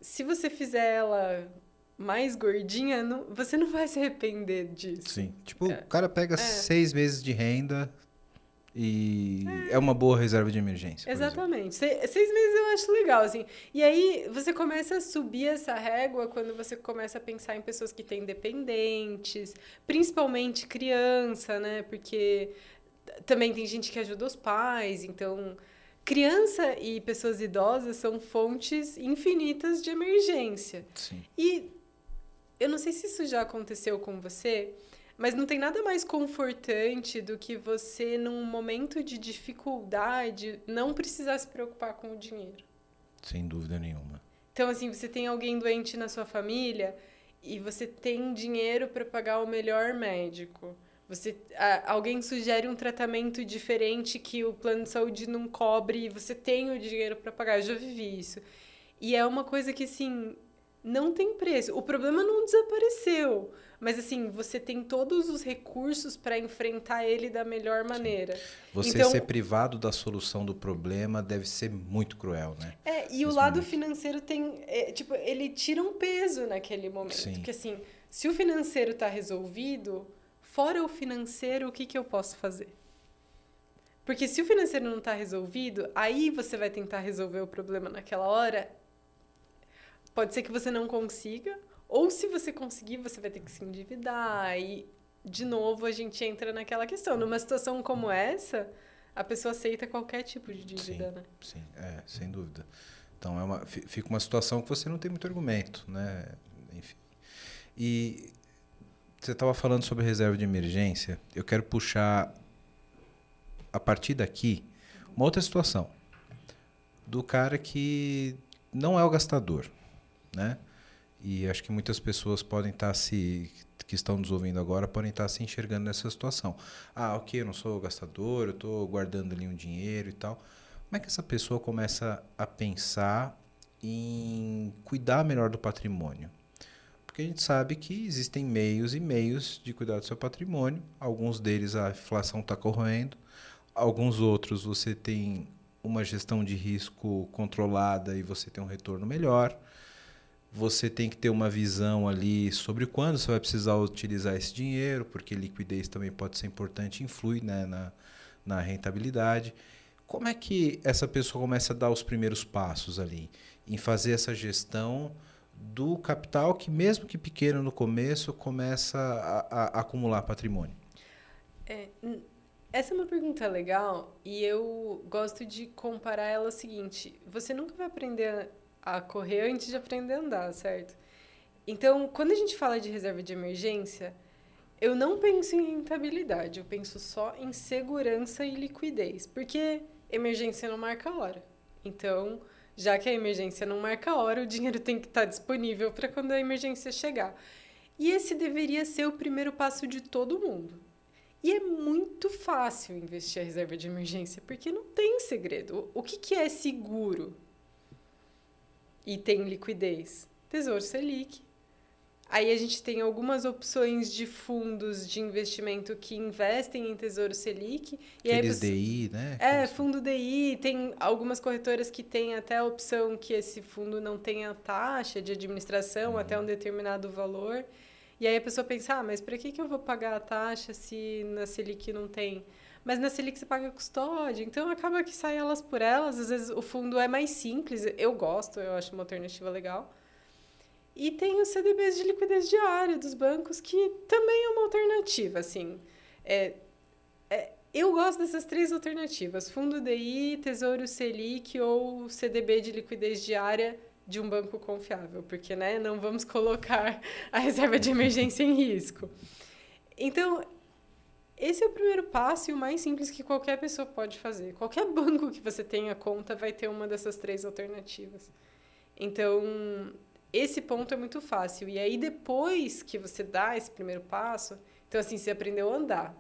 se você fizer ela mais gordinha, não, você não vai se arrepender disso. Sim. Tipo, é. o cara pega é. seis meses de renda, e é. é, uma boa reserva de emergência. Exatamente. Seis, seis meses eu acho legal, assim. E aí você começa a subir essa régua quando você começa a pensar em pessoas que têm dependentes, principalmente criança, né? Porque também tem gente que ajuda os pais, então criança e pessoas idosas são fontes infinitas de emergência. Sim. E eu não sei se isso já aconteceu com você, mas não tem nada mais confortante do que você, num momento de dificuldade, não precisar se preocupar com o dinheiro. Sem dúvida nenhuma. Então, assim, você tem alguém doente na sua família e você tem dinheiro para pagar o melhor médico. Você, alguém sugere um tratamento diferente que o plano de saúde não cobre e você tem o dinheiro para pagar. Eu já vivi isso. E é uma coisa que, assim, não tem preço. O problema não desapareceu, mas assim, você tem todos os recursos para enfrentar ele da melhor maneira. Sim. Você então, ser privado da solução do problema deve ser muito cruel, né? É, e Nesse o lado momento. financeiro tem, é, tipo, ele tira um peso naquele momento, Sim. porque assim, se o financeiro está resolvido, fora o financeiro, o que que eu posso fazer? Porque se o financeiro não está resolvido, aí você vai tentar resolver o problema naquela hora Pode ser que você não consiga, Ou se você conseguir, você vai ter que se endividar. E, de novo, a gente entra naquela questão. Numa situação como essa, a pessoa aceita qualquer tipo de dívida, sim, né? Sim, é, sem dúvida. Então, é uma, fica uma situação que você não tem muito argumento, né? Enfim. E você estava falando sobre reserva de emergência. Eu quero puxar, a partir daqui, uma outra situação. Do cara que não é o gastador, né? E acho que muitas pessoas podem estar tá se que estão nos ouvindo agora podem estar tá se enxergando nessa situação. Ah, ok, eu não sou gastador, eu estou guardando ali um dinheiro e tal. Como é que essa pessoa começa a pensar em cuidar melhor do patrimônio? Porque a gente sabe que existem meios e meios de cuidar do seu patrimônio. Alguns deles a inflação está corroendo, alguns outros você tem uma gestão de risco controlada e você tem um retorno melhor. Você tem que ter uma visão ali sobre quando você vai precisar utilizar esse dinheiro, porque liquidez também pode ser importante, influi né, na, na rentabilidade. Como é que essa pessoa começa a dar os primeiros passos ali em fazer essa gestão do capital que, mesmo que pequeno no começo, começa a, a, acumular patrimônio? É, essa é uma pergunta legal e eu gosto de comparar ela ao seguinte: você nunca vai aprender a correr antes de aprender a andar, certo? Então, quando a gente fala de reserva de emergência, eu não penso em rentabilidade, eu penso só em segurança e liquidez, porque emergência não marca hora. Então, já que a emergência não marca hora, o dinheiro tem que estar disponível para quando a emergência chegar. E esse deveria ser o primeiro passo de todo mundo. E é muito fácil investir a reserva de emergência, porque não tem segredo. O que, que é seguro? E tem liquidez? Tesouro Selic. Aí a gente tem algumas opções de fundos de investimento que investem em Tesouro Selic. E Aqueles aí, DI, né? É, fundo DI. Tem algumas corretoras que têm até a opção que esse fundo não tenha taxa de administração uhum. até um determinado valor. E aí a pessoa pensa, ah, mas para que, que eu vou pagar a taxa se na Selic não tem? Mas na Selic você paga custódia, então acaba que sai elas por elas. Às vezes o fundo é mais simples, eu gosto, eu acho uma alternativa legal. E tem os CDBs de liquidez diária dos bancos, que também é uma alternativa, assim. É, é, eu gosto dessas três alternativas: Fundo DI, Tesouro Selic ou CDB de liquidez diária de um banco confiável, porque né, não vamos colocar a reserva de emergência em risco. Então, esse é o primeiro passo e o mais simples que qualquer pessoa pode fazer. Qualquer banco que você tenha conta vai ter uma dessas três alternativas. Então, esse ponto é muito fácil. E aí, depois que você dá esse primeiro passo, então, assim, você aprendeu a andar.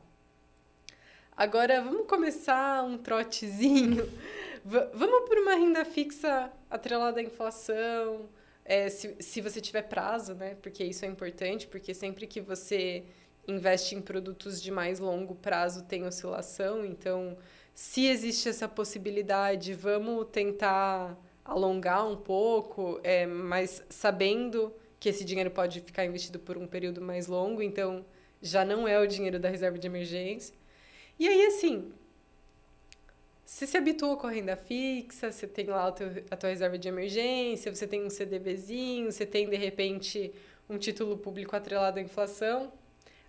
Agora, vamos começar um trotezinho. vamos por uma renda fixa atrelada à inflação, é, se, se você tiver prazo, né? Porque isso é importante, porque sempre que você investe em produtos de mais longo prazo tem oscilação, então se existe essa possibilidade, vamos tentar alongar um pouco, é, mas sabendo que esse dinheiro pode ficar investido por um período mais longo, então já não é o dinheiro da reserva de emergência. E aí, assim, você se habituou com a renda fixa, você tem lá teu, a tua reserva de emergência, você tem um CDBzinho, você tem, de repente, um título público atrelado à inflação,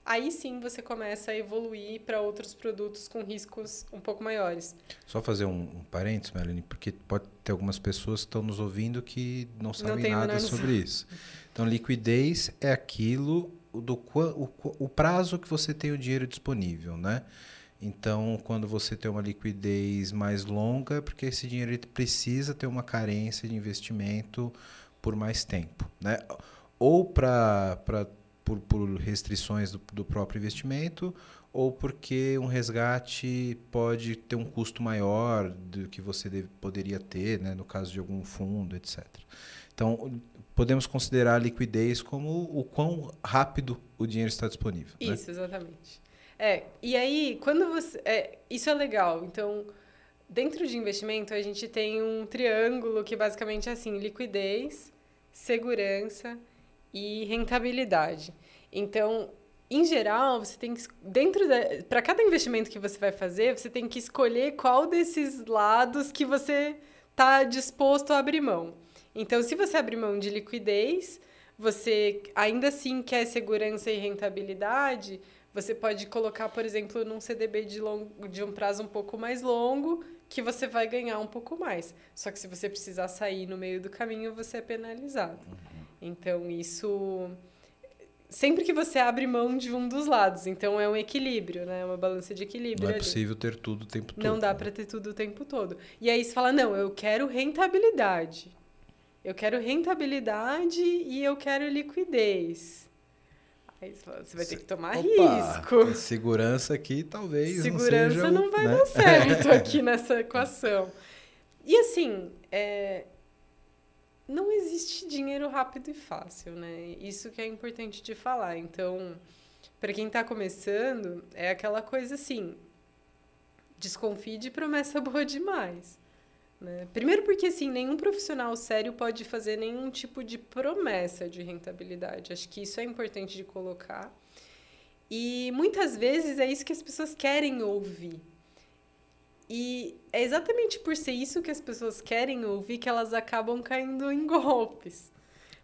aí sim você começa a evoluir para outros produtos com riscos um pouco maiores. Só fazer um, um parênteses, Melanie, porque pode ter algumas pessoas que estão nos ouvindo que não sabem não nada sobre isso. Então, liquidez é aquilo do o, o prazo que você tem o dinheiro disponível, né? Então, quando você tem uma liquidez mais longa, é porque esse dinheiro precisa ter uma carência de investimento por mais tempo, né? Ou para por, por restrições do, do próprio investimento ou porque um resgate pode ter um custo maior do que você deve, poderia ter, né, no caso de algum fundo, etc. Então, podemos considerar a liquidez como o quão rápido o dinheiro está disponível. Né? Isso, né? exatamente. É, e aí, quando você. É, isso é legal. Então, dentro de investimento, a gente tem um triângulo que basicamente é assim: liquidez, segurança e rentabilidade. Então, em geral, você tem que dentro para cada investimento que você vai fazer, você tem que escolher qual desses lados que você está disposto a abrir mão. Então, se você abrir mão de liquidez, você ainda assim quer segurança e rentabilidade, você pode colocar, por exemplo, num CDB de, longo, de um prazo um pouco mais longo, que você vai ganhar um pouco mais. Só que se você precisar sair no meio do caminho, você é penalizado. Uhum. Então, isso sempre que você abre mão de um dos lados. Então é um equilíbrio, né? É uma balança de equilíbrio. Não é ali. possível ter tudo o tempo todo. Não dá né? para ter tudo o tempo todo. E aí você fala: não, eu quero rentabilidade. Eu quero rentabilidade e eu quero liquidez. Aí você vai ter que tomar Opa, risco. Segurança aqui talvez. Segurança não, seja, não vai né? dar certo aqui nessa equação. E assim, é, não existe dinheiro rápido e fácil, né? Isso que é importante de falar. Então, para quem está começando, é aquela coisa assim: desconfie de promessa boa demais. Né? Primeiro, porque assim, nenhum profissional sério pode fazer nenhum tipo de promessa de rentabilidade. Acho que isso é importante de colocar. E muitas vezes é isso que as pessoas querem ouvir. E é exatamente por ser isso que as pessoas querem ouvir que elas acabam caindo em golpes.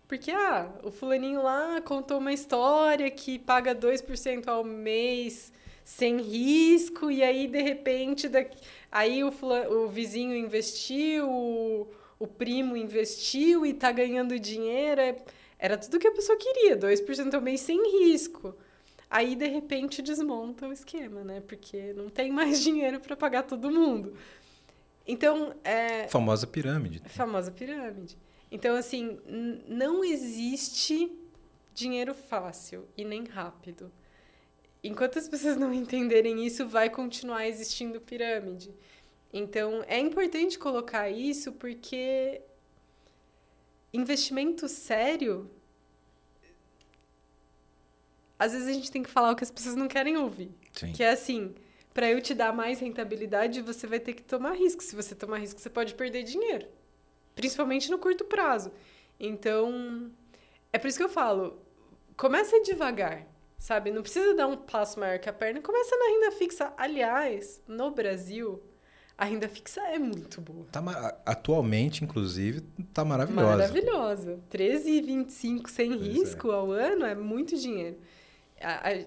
Porque, ah, o fulaninho lá contou uma história que paga 2% ao mês sem risco, e aí, de repente, daqui, aí o, o vizinho investiu, o, o primo investiu e tá ganhando dinheiro. É, era tudo que a pessoa queria, 2% ao mês sem risco. Aí, de repente, desmonta o esquema, né? Porque não tem mais dinheiro para pagar todo mundo. Então, é... Famosa pirâmide. Famosa pirâmide. Então, assim, não existe dinheiro fácil e nem rápido. Enquanto as pessoas não entenderem isso, vai continuar existindo pirâmide. Então, é importante colocar isso porque investimento sério às vezes a gente tem que falar o que as pessoas não querem ouvir. Sim. Que é assim, para eu te dar mais rentabilidade, você vai ter que tomar risco. Se você tomar risco, você pode perder dinheiro. Principalmente no curto prazo. Então, é por isso que eu falo, começa devagar, sabe? Não precisa dar um passo maior que a perna. Começa na renda fixa. Aliás, no Brasil, a renda fixa é muito boa. Tá, atualmente, inclusive, tá maravilhosa. Maravilhosa. 13,25 sem pois risco é. ao ano é muito dinheiro a, a,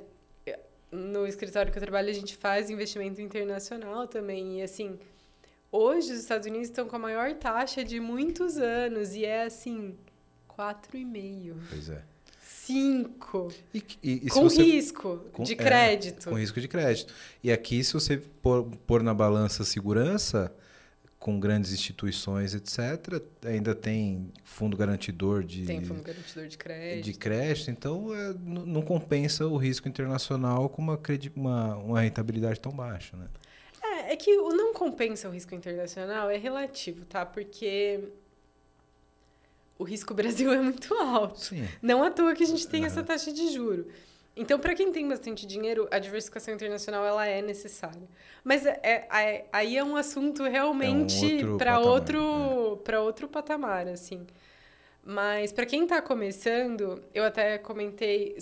no escritório que eu trabalho, a gente faz investimento internacional também. E, assim, hoje os Estados Unidos estão com a maior taxa de muitos anos. E é, assim, 4,5. Pois é. 5. E, e, e com você, risco com, de é, crédito. É, com risco de crédito. E aqui, se você pôr, pôr na balança segurança, com grandes instituições, etc. Ainda tem fundo garantidor de tem fundo garantidor de crédito, de crédito então é, não compensa o risco internacional com uma, uma, uma rentabilidade tão baixa, né? É, é que o não compensa o risco internacional é relativo, tá? Porque o risco Brasil é muito alto. Sim. Não à toa que a gente tem uhum. essa taxa de juro. Então, para quem tem bastante dinheiro, a diversificação internacional ela é necessária. Mas é, é aí é um assunto realmente é um para outro para né? outro patamar, assim. Mas para quem está começando, eu até comentei,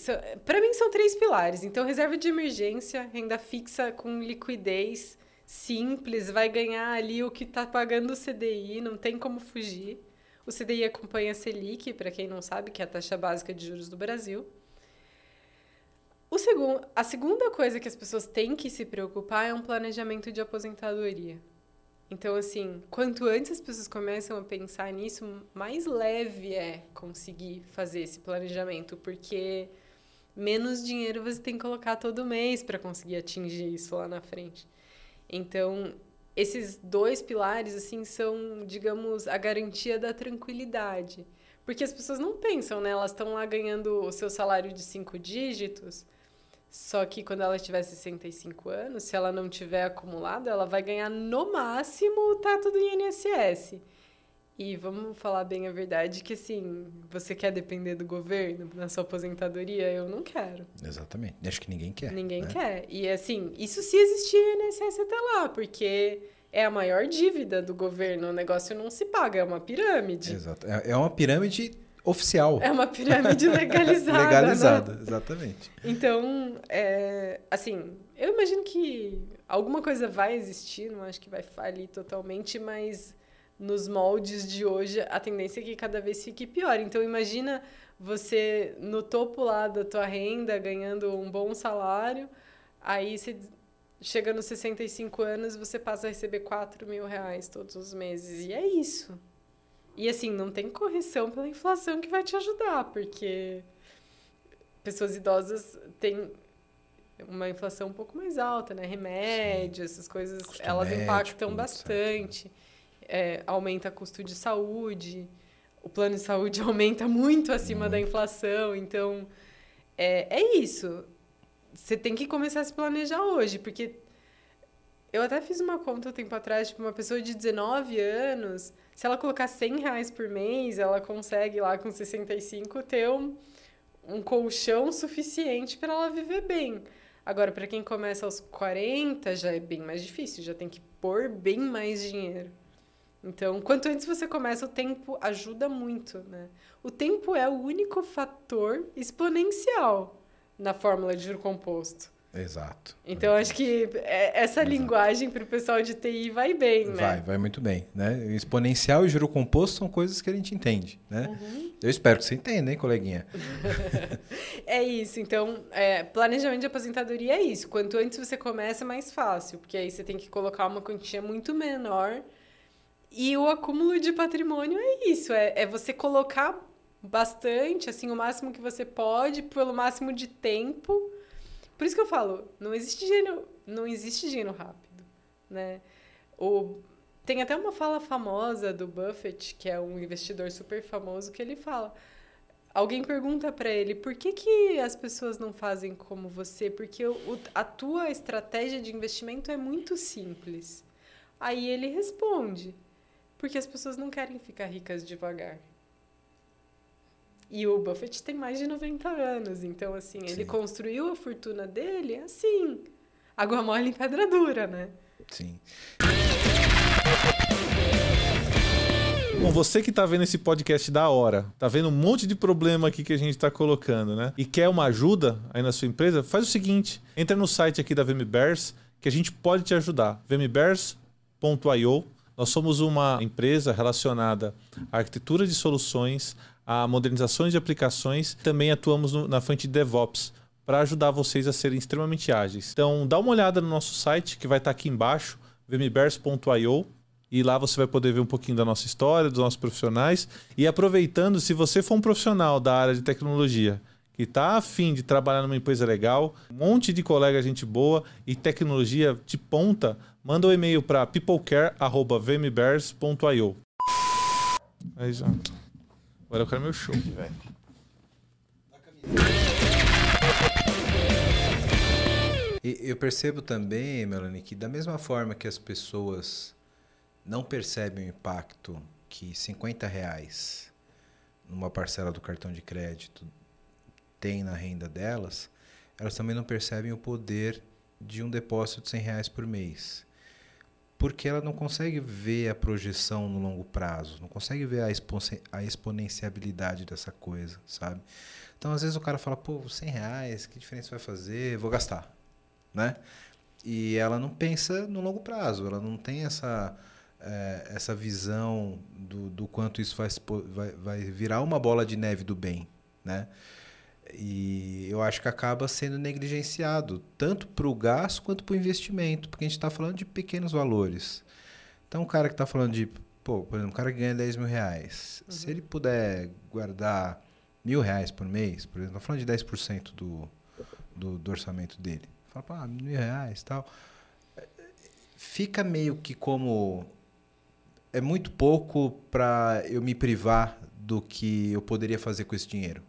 para mim são três pilares. Então, reserva de emergência, renda fixa com liquidez simples, vai ganhar ali o que está pagando o CDI, não tem como fugir. O CDI acompanha a Selic, para quem não sabe, que é a taxa básica de juros do Brasil. O segundo, a segunda coisa que as pessoas têm que se preocupar é um planejamento de aposentadoria. Então, assim, quanto antes as pessoas começam a pensar nisso, mais leve é conseguir fazer esse planejamento, porque menos dinheiro você tem que colocar todo mês para conseguir atingir isso lá na frente. Então, esses dois pilares, assim, são, digamos, a garantia da tranquilidade. Porque as pessoas não pensam, né? Elas estão lá ganhando o seu salário de cinco dígitos só que quando ela tiver 65 anos, se ela não tiver acumulado, ela vai ganhar no máximo o teto do INSS. E vamos falar bem a verdade que assim, você quer depender do governo na sua aposentadoria? Eu não quero. Exatamente. Acho que ninguém quer. Ninguém né? quer. E assim, isso se existir INSS até lá, porque é a maior dívida do governo. O negócio não se paga, é uma pirâmide. Exato. É, é uma pirâmide oficial. É uma pirâmide legalizada. Legalizada, né? exatamente. Então, é, assim, eu imagino que alguma coisa vai existir, não acho que vai falir totalmente, mas nos moldes de hoje, a tendência é que cada vez fique pior. Então, imagina você no topo lá da tua renda, ganhando um bom salário, aí você chega nos 65 anos, você passa a receber 4 mil reais todos os meses. E é isso. E assim, não tem correção pela inflação que vai te ajudar, porque pessoas idosas têm uma inflação um pouco mais alta, né? Remédio, Sim. essas coisas, custo elas médico, impactam bastante. É, aumenta custo de saúde. O plano de saúde aumenta muito acima muito. da inflação. Então, é, é isso. Você tem que começar a se planejar hoje, porque eu até fiz uma conta um tempo atrás, tipo, uma pessoa de 19 anos, se ela colocar 100 reais por mês, ela consegue lá com 65 ter um, um colchão suficiente para ela viver bem. Agora, para quem começa aos 40, já é bem mais difícil, já tem que pôr bem mais dinheiro. Então, quanto antes você começa, o tempo ajuda muito, né? O tempo é o único fator exponencial na fórmula de juro composto. Exato. Então, acho que é, essa Exato. linguagem para o pessoal de TI vai bem, né? Vai, vai muito bem. Né? Exponencial e juro composto são coisas que a gente entende, né? Uhum. Eu espero que você entenda, hein, coleguinha? é isso. Então, é, planejamento de aposentadoria é isso. Quanto antes você começa, mais fácil. Porque aí você tem que colocar uma quantia muito menor. E o acúmulo de patrimônio é isso. É, é você colocar bastante, assim, o máximo que você pode, pelo máximo de tempo. Por isso que eu falo, não existe dinheiro, não existe dinheiro rápido, né? O, tem até uma fala famosa do Buffett, que é um investidor super famoso, que ele fala: alguém pergunta para ele por que, que as pessoas não fazem como você? Porque o, a tua estratégia de investimento é muito simples. Aí ele responde: porque as pessoas não querem ficar ricas devagar. E o Buffett tem mais de 90 anos, então assim, Sim. ele construiu a fortuna dele assim, água mole em pedra dura, né? Sim. Bom, você que está vendo esse podcast da hora, tá vendo um monte de problema aqui que a gente está colocando, né? E quer uma ajuda aí na sua empresa, faz o seguinte: entra no site aqui da VMBears que a gente pode te ajudar. vmbears.io. Nós somos uma empresa relacionada à arquitetura de soluções, a modernizações de aplicações. Também atuamos no, na frente de DevOps para ajudar vocês a serem extremamente ágeis. Então, dá uma olhada no nosso site que vai estar tá aqui embaixo, vmbears.io. E lá você vai poder ver um pouquinho da nossa história, dos nossos profissionais. E aproveitando, se você for um profissional da área de tecnologia que está afim de trabalhar numa empresa legal, um monte de colega, gente boa e tecnologia de ponta, manda um e-mail para peoplecare.vmbears.io. É exato. Agora eu quero meu show. velho. Eu percebo também, Melanie, que da mesma forma que as pessoas não percebem o impacto que 50 reais numa parcela do cartão de crédito tem na renda delas, elas também não percebem o poder de um depósito de 100 reais por mês porque ela não consegue ver a projeção no longo prazo, não consegue ver a, a exponenciabilidade dessa coisa, sabe? Então, às vezes o cara fala, pô, 100 reais, que diferença vai fazer? Vou gastar, né? E ela não pensa no longo prazo, ela não tem essa, é, essa visão do, do quanto isso vai, vai, vai virar uma bola de neve do bem, né? E eu acho que acaba sendo negligenciado, tanto para o gasto quanto para o investimento, porque a gente está falando de pequenos valores. Então, o cara que está falando de, pô, por exemplo, o cara que ganha 10 mil reais, uhum. se ele puder guardar mil reais por mês, por exemplo, falando de 10% do, do, do orçamento dele, fala, pá, mil reais tal, fica meio que como. É muito pouco para eu me privar do que eu poderia fazer com esse dinheiro.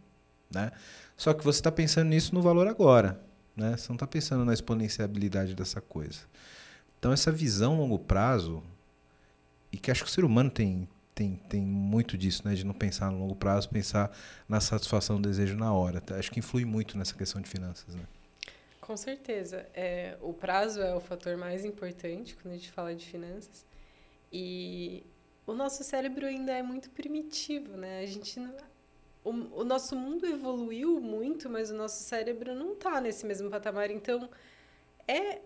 Né? Só que você está pensando nisso no valor agora. Né? Você não está pensando na exponenciabilidade dessa coisa. Então, essa visão longo prazo, e que acho que o ser humano tem, tem, tem muito disso, né? de não pensar no longo prazo, pensar na satisfação do desejo na hora. Tá? Acho que influi muito nessa questão de finanças. Né? Com certeza. É, o prazo é o fator mais importante quando a gente fala de finanças. E o nosso cérebro ainda é muito primitivo, né? A gente não, o, o nosso mundo evoluiu muito, mas o nosso cérebro não está nesse mesmo patamar. Então, é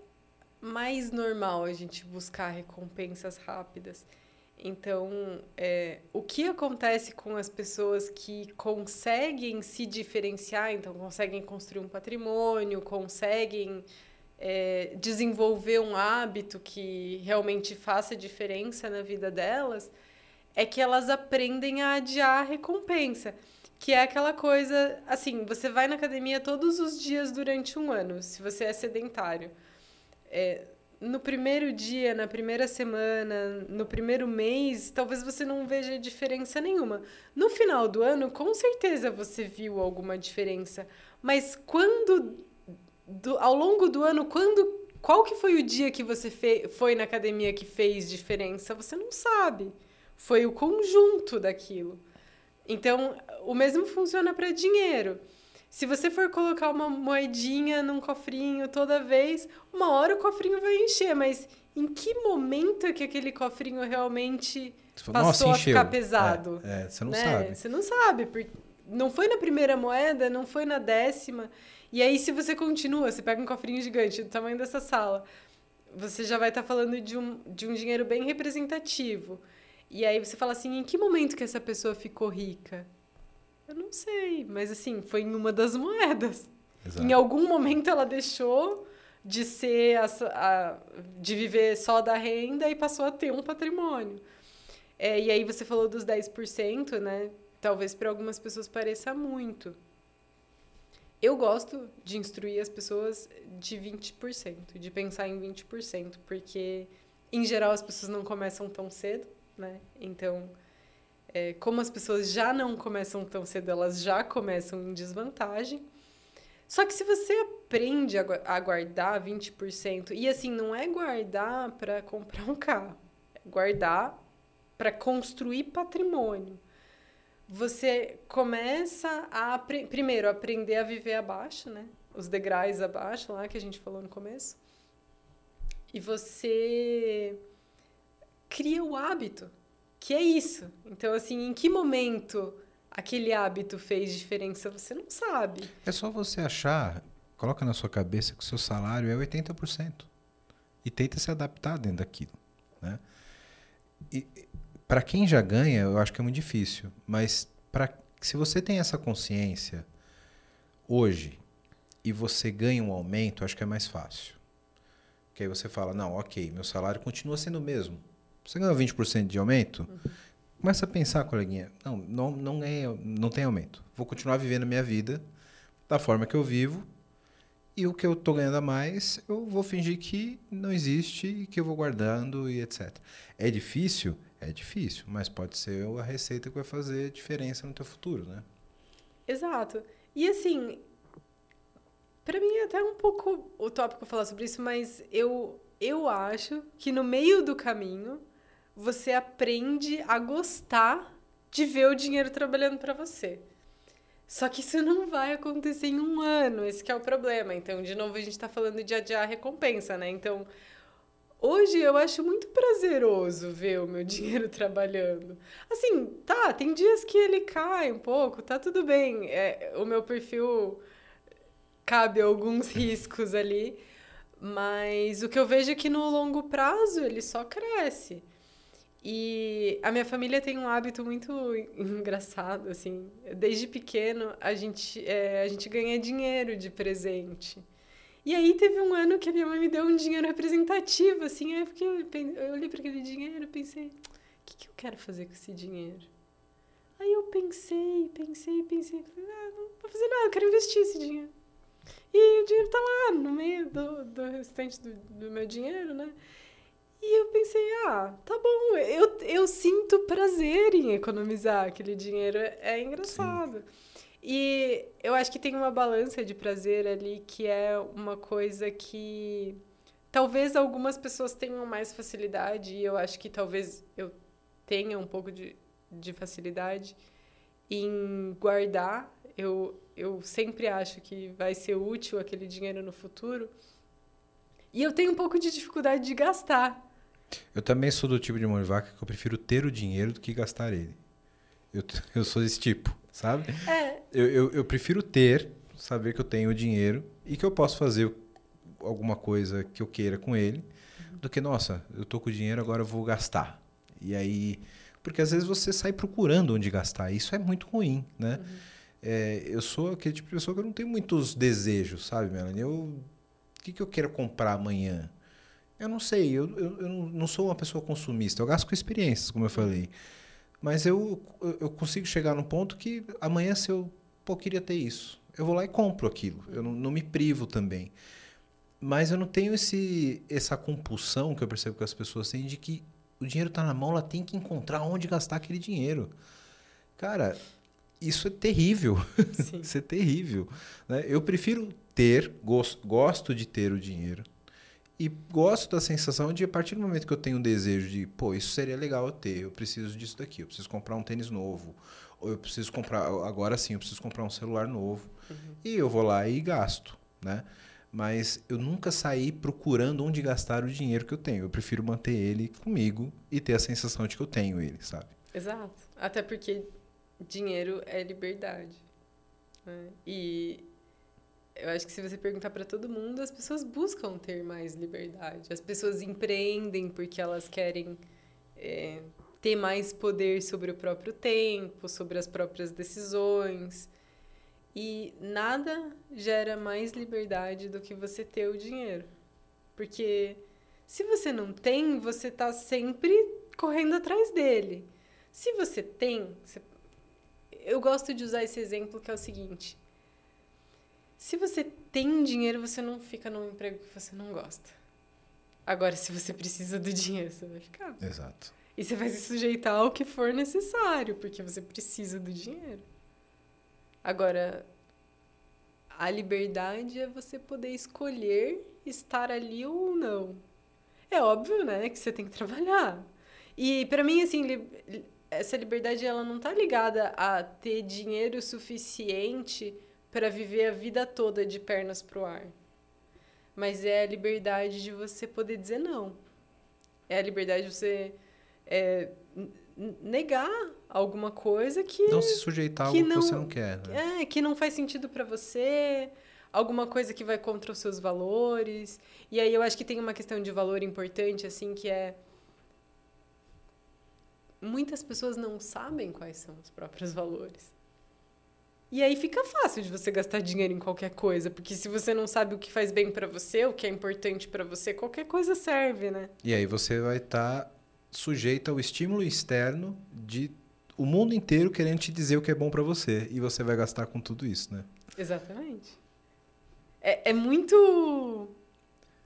mais normal a gente buscar recompensas rápidas. Então, é, o que acontece com as pessoas que conseguem se diferenciar, então conseguem construir um patrimônio, conseguem é, desenvolver um hábito que realmente faça diferença na vida delas, é que elas aprendem a adiar a recompensa. Que é aquela coisa, assim, você vai na academia todos os dias durante um ano, se você é sedentário. É, no primeiro dia, na primeira semana, no primeiro mês, talvez você não veja diferença nenhuma. No final do ano, com certeza você viu alguma diferença. Mas quando, do, ao longo do ano, quando, qual que foi o dia que você fe, foi na academia que fez diferença? Você não sabe. Foi o conjunto daquilo. Então, o mesmo funciona para dinheiro. Se você for colocar uma moedinha num cofrinho toda vez, uma hora o cofrinho vai encher, mas em que momento é que aquele cofrinho realmente fala, passou a ficar pesado? É, é, você não né? sabe. Você não sabe, porque não foi na primeira moeda, não foi na décima. E aí, se você continua, você pega um cofrinho gigante do tamanho dessa sala, você já vai estar tá falando de um, de um dinheiro bem representativo. E aí você fala assim, em que momento que essa pessoa ficou rica? Eu não sei, mas assim, foi em uma das moedas. Exato. Em algum momento ela deixou de ser a, a, de viver só da renda e passou a ter um patrimônio. É, e aí você falou dos 10%, né? Talvez para algumas pessoas pareça muito. Eu gosto de instruir as pessoas de 20%, de pensar em 20%, porque em geral as pessoas não começam tão cedo, né? Então, é, como as pessoas já não começam tão cedo, elas já começam em desvantagem. Só que se você aprende a guardar 20%, e assim, não é guardar para comprar um carro, é guardar para construir patrimônio. Você começa a, primeiro, aprender a viver abaixo, né? Os degraus abaixo, lá que a gente falou no começo. E você cria o hábito que é isso. Então, assim, em que momento aquele hábito fez diferença, você não sabe. É só você achar, coloca na sua cabeça que o seu salário é 80%. E tenta se adaptar dentro daquilo. Né? E para quem já ganha, eu acho que é muito difícil. Mas pra, se você tem essa consciência hoje e você ganha um aumento, acho que é mais fácil. Que aí você fala, não, ok, meu salário continua sendo o mesmo você ganhou 20% de aumento? Uhum. Começa a pensar, coleguinha, não, não, não, é, não tem aumento. Vou continuar vivendo a minha vida da forma que eu vivo e o que eu estou ganhando a mais, eu vou fingir que não existe e que eu vou guardando e etc. É difícil? É difícil, mas pode ser a receita que vai fazer diferença no teu futuro, né? Exato. E assim, para mim é até um pouco utópico falar sobre isso, mas eu, eu acho que no meio do caminho você aprende a gostar de ver o dinheiro trabalhando para você. Só que isso não vai acontecer em um ano, esse é o problema. Então, de novo, a gente está falando de adiar a recompensa, né? Então, hoje eu acho muito prazeroso ver o meu dinheiro trabalhando. Assim, tá, tem dias que ele cai um pouco, tá tudo bem. É, o meu perfil cabe alguns riscos ali, mas o que eu vejo é que no longo prazo ele só cresce. E a minha família tem um hábito muito engraçado, assim. Desde pequeno, a gente, é, a gente ganha dinheiro de presente. E aí teve um ano que a minha mãe me deu um dinheiro representativo, assim. Aí eu, fiquei, eu olhei para aquele dinheiro e pensei, o que, que eu quero fazer com esse dinheiro? Aí eu pensei, pensei, pensei. Falei, ah, não vou fazer nada, eu quero investir esse dinheiro. E o dinheiro tá lá, no meio do, do restante do, do meu dinheiro, né? E eu pensei, ah, tá bom, eu, eu sinto prazer em economizar aquele dinheiro, é engraçado. Sim. E eu acho que tem uma balança de prazer ali que é uma coisa que talvez algumas pessoas tenham mais facilidade, e eu acho que talvez eu tenha um pouco de, de facilidade em guardar. Eu, eu sempre acho que vai ser útil aquele dinheiro no futuro. E eu tenho um pouco de dificuldade de gastar. Eu também sou do tipo de mão de vaca que eu prefiro ter o dinheiro do que gastar ele. Eu, eu sou desse tipo, sabe? É. Eu, eu, eu prefiro ter, saber que eu tenho o dinheiro e que eu posso fazer alguma coisa que eu queira com ele, do que, nossa, eu tô com o dinheiro, agora eu vou gastar. E aí, porque às vezes você sai procurando onde gastar. Isso é muito ruim, né? Uhum. É, eu sou aquele tipo de pessoa que eu não tenho muitos desejos, sabe, Melanie? Eu, o que, que eu quero comprar amanhã? Eu não sei, eu, eu, eu não sou uma pessoa consumista. Eu gasto com experiências, como eu falei. Mas eu, eu consigo chegar num ponto que amanhã, se eu pô, queria ter isso, eu vou lá e compro aquilo. Eu não, não me privo também. Mas eu não tenho esse, essa compulsão que eu percebo que as pessoas têm de que o dinheiro está na mão, ela tem que encontrar onde gastar aquele dinheiro. Cara, isso é terrível. isso é terrível. Né? Eu prefiro ter, gosto, gosto de ter o dinheiro. E gosto da sensação de, a partir do momento que eu tenho um desejo de, pô, isso seria legal eu ter, eu preciso disso daqui, eu preciso comprar um tênis novo, ou eu preciso comprar, agora sim, eu preciso comprar um celular novo. Uhum. E eu vou lá e gasto, né? mas eu nunca saí procurando onde gastar o dinheiro que eu tenho. Eu prefiro manter ele comigo e ter a sensação de que eu tenho ele, sabe? Exato. Até porque dinheiro é liberdade. Né? E eu acho que se você perguntar para todo mundo, as pessoas buscam ter mais liberdade. As pessoas empreendem porque elas querem é, ter mais poder sobre o próprio tempo, sobre as próprias decisões. E nada gera mais liberdade do que você ter o dinheiro. Porque se você não tem, você está sempre correndo atrás dele. Se você tem, você... eu gosto de usar esse exemplo que é o seguinte: se você tem dinheiro, você não fica num emprego que você não gosta. Agora, se você precisa do dinheiro, você vai ficar. Exato. E você vai se sujeitar ao que for necessário, porque você precisa do dinheiro. Agora, a liberdade é você poder escolher estar ali ou não. É óbvio, né, que você tem que trabalhar. E para mim assim, li essa liberdade ela não tá ligada a ter dinheiro suficiente para viver a vida toda de pernas pro ar. Mas é a liberdade de você poder dizer não. É a liberdade de você é, negar alguma coisa que não se sujeitar a algo que, não, que você não quer né? é que não faz sentido para você alguma coisa que vai contra os seus valores e aí eu acho que tem uma questão de valor importante assim que é muitas pessoas não sabem quais são os próprios valores e aí fica fácil de você gastar dinheiro em qualquer coisa, porque se você não sabe o que faz bem para você, o que é importante para você, qualquer coisa serve, né? E aí você vai estar tá sujeita ao estímulo externo de o mundo inteiro querendo te dizer o que é bom para você e você vai gastar com tudo isso, né? Exatamente. É, é muito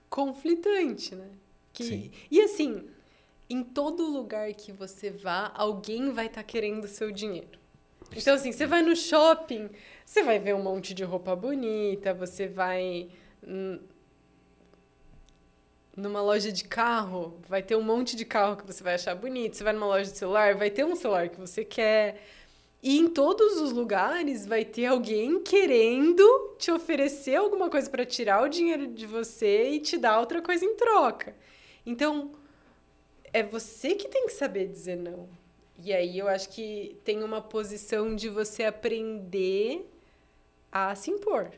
conflitante, né? Que, Sim. E assim, em todo lugar que você vá, alguém vai estar tá querendo o seu dinheiro. Então, assim, você vai no shopping, você vai ver um monte de roupa bonita, você vai numa loja de carro, vai ter um monte de carro que você vai achar bonito. Você vai numa loja de celular, vai ter um celular que você quer. E em todos os lugares vai ter alguém querendo te oferecer alguma coisa para tirar o dinheiro de você e te dar outra coisa em troca. Então, é você que tem que saber dizer não. E aí eu acho que tem uma posição de você aprender a se impor.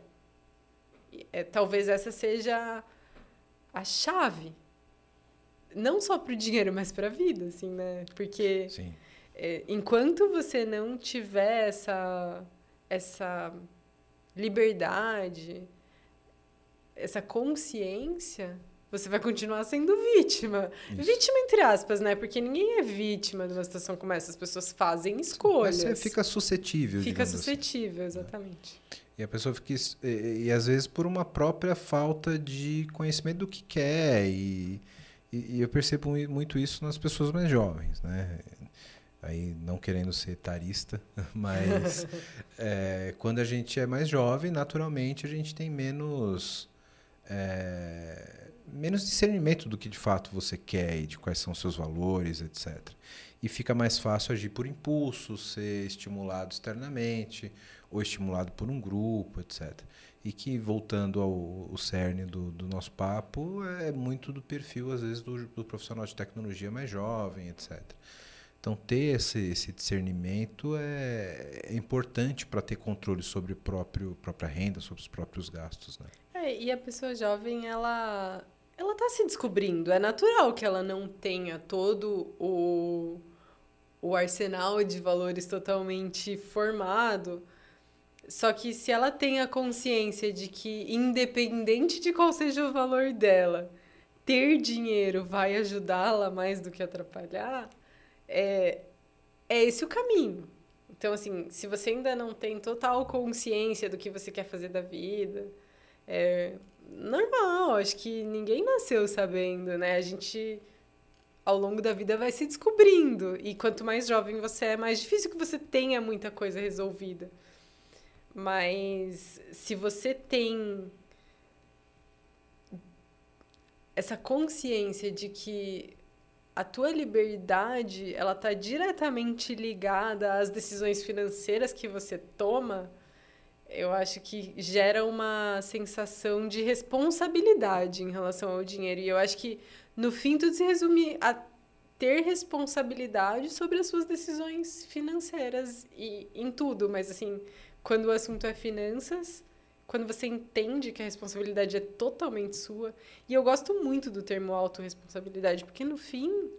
É, talvez essa seja a chave. Não só para o dinheiro, mas para a vida, assim, né? Porque é, enquanto você não tiver essa, essa liberdade, essa consciência, você vai continuar sendo vítima. Isso. Vítima, entre aspas, né? Porque ninguém é vítima de uma situação como essa. As pessoas fazem escolhas. Mas você fica suscetível. Fica assim. suscetível, assim. exatamente. E a pessoa fica. E, e, às vezes por uma própria falta de conhecimento do que quer. E, e, e, eu percebo muito isso nas pessoas mais jovens, né? Aí não querendo ser tarista, mas é, quando a gente é mais jovem, naturalmente a gente tem menos. É, menos discernimento do que de fato você quer e de quais são os seus valores, etc. E fica mais fácil agir por impulso, ser estimulado externamente, ou estimulado por um grupo, etc. E que, voltando ao, ao cerne do, do, nosso papo, é muito do perfil, às vezes, do, do profissional de tecnologia mais jovem, etc. Então, ter esse, esse discernimento é, é importante para ter controle sobre a própria renda, sobre os próprios gastos. Né? É, e a pessoa jovem, ela, ela tá se descobrindo. É natural que ela não tenha todo o, o arsenal de valores totalmente formado. Só que se ela tem a consciência de que, independente de qual seja o valor dela, ter dinheiro vai ajudá-la mais do que atrapalhar, é, é esse o caminho. Então, assim, se você ainda não tem total consciência do que você quer fazer da vida, é normal, acho que ninguém nasceu sabendo, né? A gente, ao longo da vida, vai se descobrindo. E quanto mais jovem você é, mais difícil que você tenha muita coisa resolvida. Mas se você tem essa consciência de que a tua liberdade ela está diretamente ligada às decisões financeiras que você toma, eu acho que gera uma sensação de responsabilidade em relação ao dinheiro. E eu acho que, no fim, tudo se resume a ter responsabilidade sobre as suas decisões financeiras e em tudo. Mas, assim, quando o assunto é finanças, quando você entende que a responsabilidade é totalmente sua. E eu gosto muito do termo autorresponsabilidade, porque no fim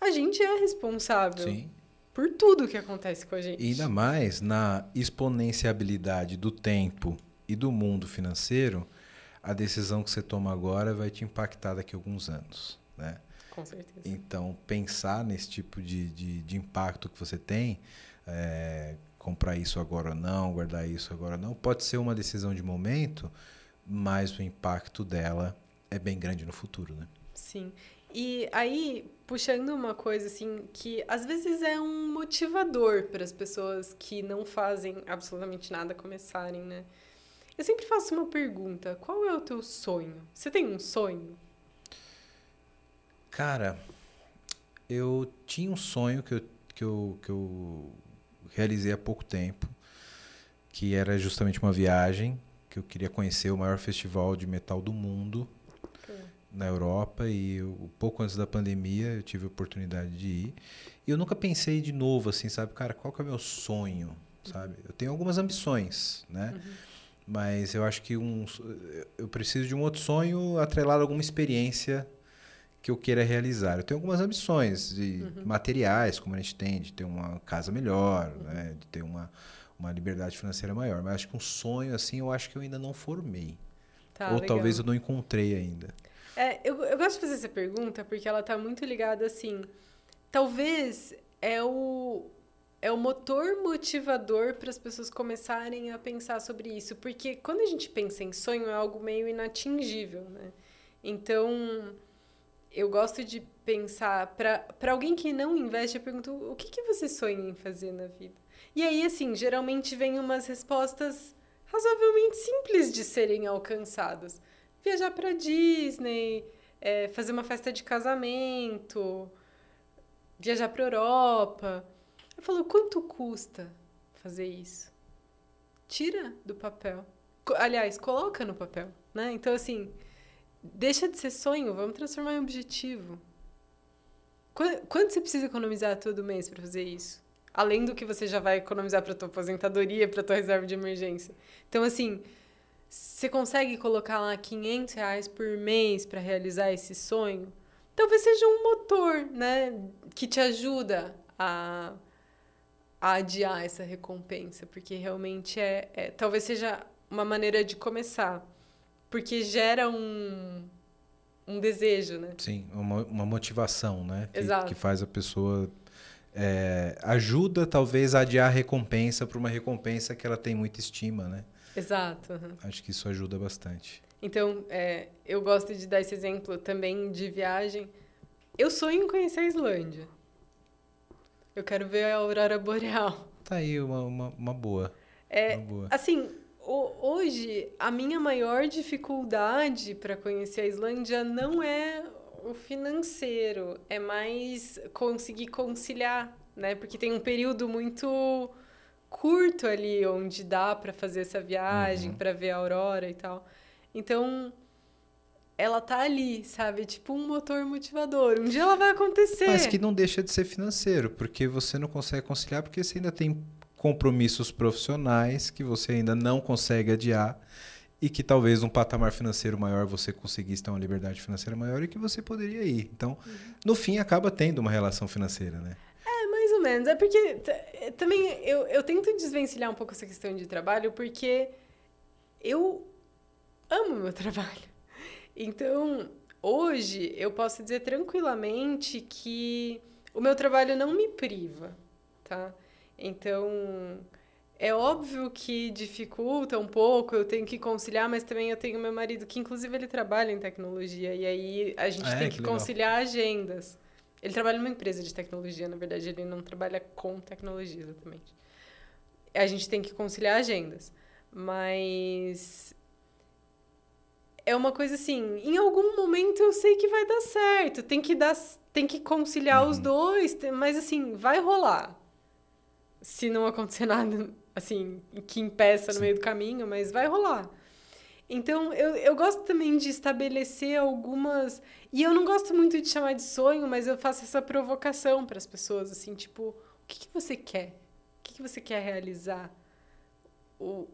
a gente é responsável. Sim. Por tudo que acontece com a gente. E ainda mais na exponenciabilidade do tempo e do mundo financeiro, a decisão que você toma agora vai te impactar daqui a alguns anos. Né? Com certeza. Então, pensar nesse tipo de, de, de impacto que você tem, é, comprar isso agora ou não, guardar isso agora ou não, pode ser uma decisão de momento, mas o impacto dela é bem grande no futuro. Né? Sim. E aí, puxando uma coisa assim, que às vezes é um motivador para as pessoas que não fazem absolutamente nada começarem, né? Eu sempre faço uma pergunta: qual é o teu sonho? Você tem um sonho? Cara, eu tinha um sonho que eu, que eu, que eu realizei há pouco tempo, que era justamente uma viagem, que eu queria conhecer o maior festival de metal do mundo na Europa e eu, pouco antes da pandemia eu tive a oportunidade de ir. E eu nunca pensei de novo assim, sabe, cara, qual que é o meu sonho, sabe? Eu tenho algumas ambições, né? Uhum. Mas eu acho que um, eu preciso de um outro sonho atrelado a alguma experiência que eu queira realizar. Eu tenho algumas ambições de uhum. materiais, como a gente tem, de ter uma casa melhor, uhum. né? de ter uma, uma liberdade financeira maior. Mas acho que um sonho assim, eu acho que eu ainda não formei. Tá, Ou legal. talvez eu não encontrei ainda. É, eu, eu gosto de fazer essa pergunta porque ela está muito ligada assim. Talvez é o, é o motor motivador para as pessoas começarem a pensar sobre isso. Porque quando a gente pensa em sonho, é algo meio inatingível, né? Então, eu gosto de pensar, para alguém que não investe, eu pergunto, o que, que você sonha em fazer na vida? E aí, assim, geralmente vem umas respostas razoavelmente simples de serem alcançadas viajar para Disney, é, fazer uma festa de casamento, viajar para Europa. Eu falo, quanto custa fazer isso? Tira do papel. Aliás, coloca no papel, né? Então, assim, deixa de ser sonho, vamos transformar em objetivo. Quanto você precisa economizar todo mês para fazer isso? Além do que você já vai economizar para tua aposentadoria, para tua reserva de emergência. Então, assim, você consegue colocar lá 500 reais por mês para realizar esse sonho? Talvez seja um motor, né? Que te ajuda a, a adiar essa recompensa, porque realmente é, é, talvez seja uma maneira de começar, porque gera um, um desejo, né? Sim, uma, uma motivação, né? Que, Exato. que faz a pessoa é, ajuda talvez a adiar a recompensa para uma recompensa que ela tem muita estima, né? Exato. Uhum. Acho que isso ajuda bastante. Então, é, eu gosto de dar esse exemplo também de viagem. Eu sonho em conhecer a Islândia. Eu quero ver a aurora boreal. Tá aí uma, uma, uma boa. É, uma boa. Assim, hoje, a minha maior dificuldade para conhecer a Islândia não é o financeiro, é mais conseguir conciliar, né? Porque tem um período muito curto ali onde dá para fazer essa viagem, uhum. para ver a aurora e tal. Então, ela tá ali, sabe? Tipo um motor motivador. Um dia ela vai acontecer. Mas que não deixa de ser financeiro, porque você não consegue conciliar porque você ainda tem compromissos profissionais que você ainda não consegue adiar e que talvez um patamar financeiro maior você conseguisse ter uma liberdade financeira maior e que você poderia ir. Então, uhum. no fim, acaba tendo uma relação financeira, né? É, menos. É porque é, também eu, eu tento desvencilhar um pouco essa questão de trabalho, porque eu amo meu trabalho. Então, hoje, eu posso dizer tranquilamente que o meu trabalho não me priva, tá? Então, é óbvio que dificulta um pouco, eu tenho que conciliar, mas também eu tenho meu marido, que inclusive ele trabalha em tecnologia, e aí a gente ah, tem é, que, que conciliar agendas. Ele trabalha numa empresa de tecnologia, na verdade, ele não trabalha com tecnologia exatamente. A gente tem que conciliar agendas. Mas é uma coisa assim, em algum momento eu sei que vai dar certo, tem que dar, tem que conciliar uhum. os dois, mas assim, vai rolar. Se não acontecer nada assim, que impeça no meio do caminho, mas vai rolar. Então, eu, eu gosto também de estabelecer algumas. E eu não gosto muito de chamar de sonho, mas eu faço essa provocação para as pessoas, assim, tipo, o que, que você quer? O que, que você quer realizar? O,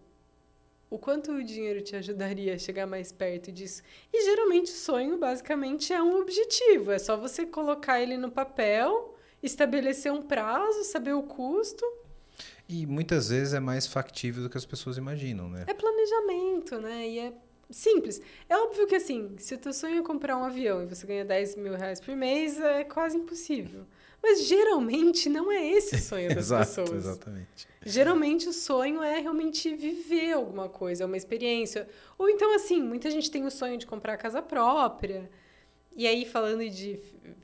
o quanto o dinheiro te ajudaria a chegar mais perto disso? E geralmente o sonho, basicamente, é um objetivo. É só você colocar ele no papel, estabelecer um prazo, saber o custo e muitas vezes é mais factível do que as pessoas imaginam, né? É planejamento, né? E é simples. É óbvio que, assim, se o teu sonho é comprar um avião e você ganha 10 mil reais por mês, é quase impossível. Mas geralmente não é esse o sonho das Exato, pessoas. Exatamente. Geralmente o sonho é realmente viver alguma coisa, é uma experiência. Ou então, assim, muita gente tem o sonho de comprar casa própria. E aí, falando de,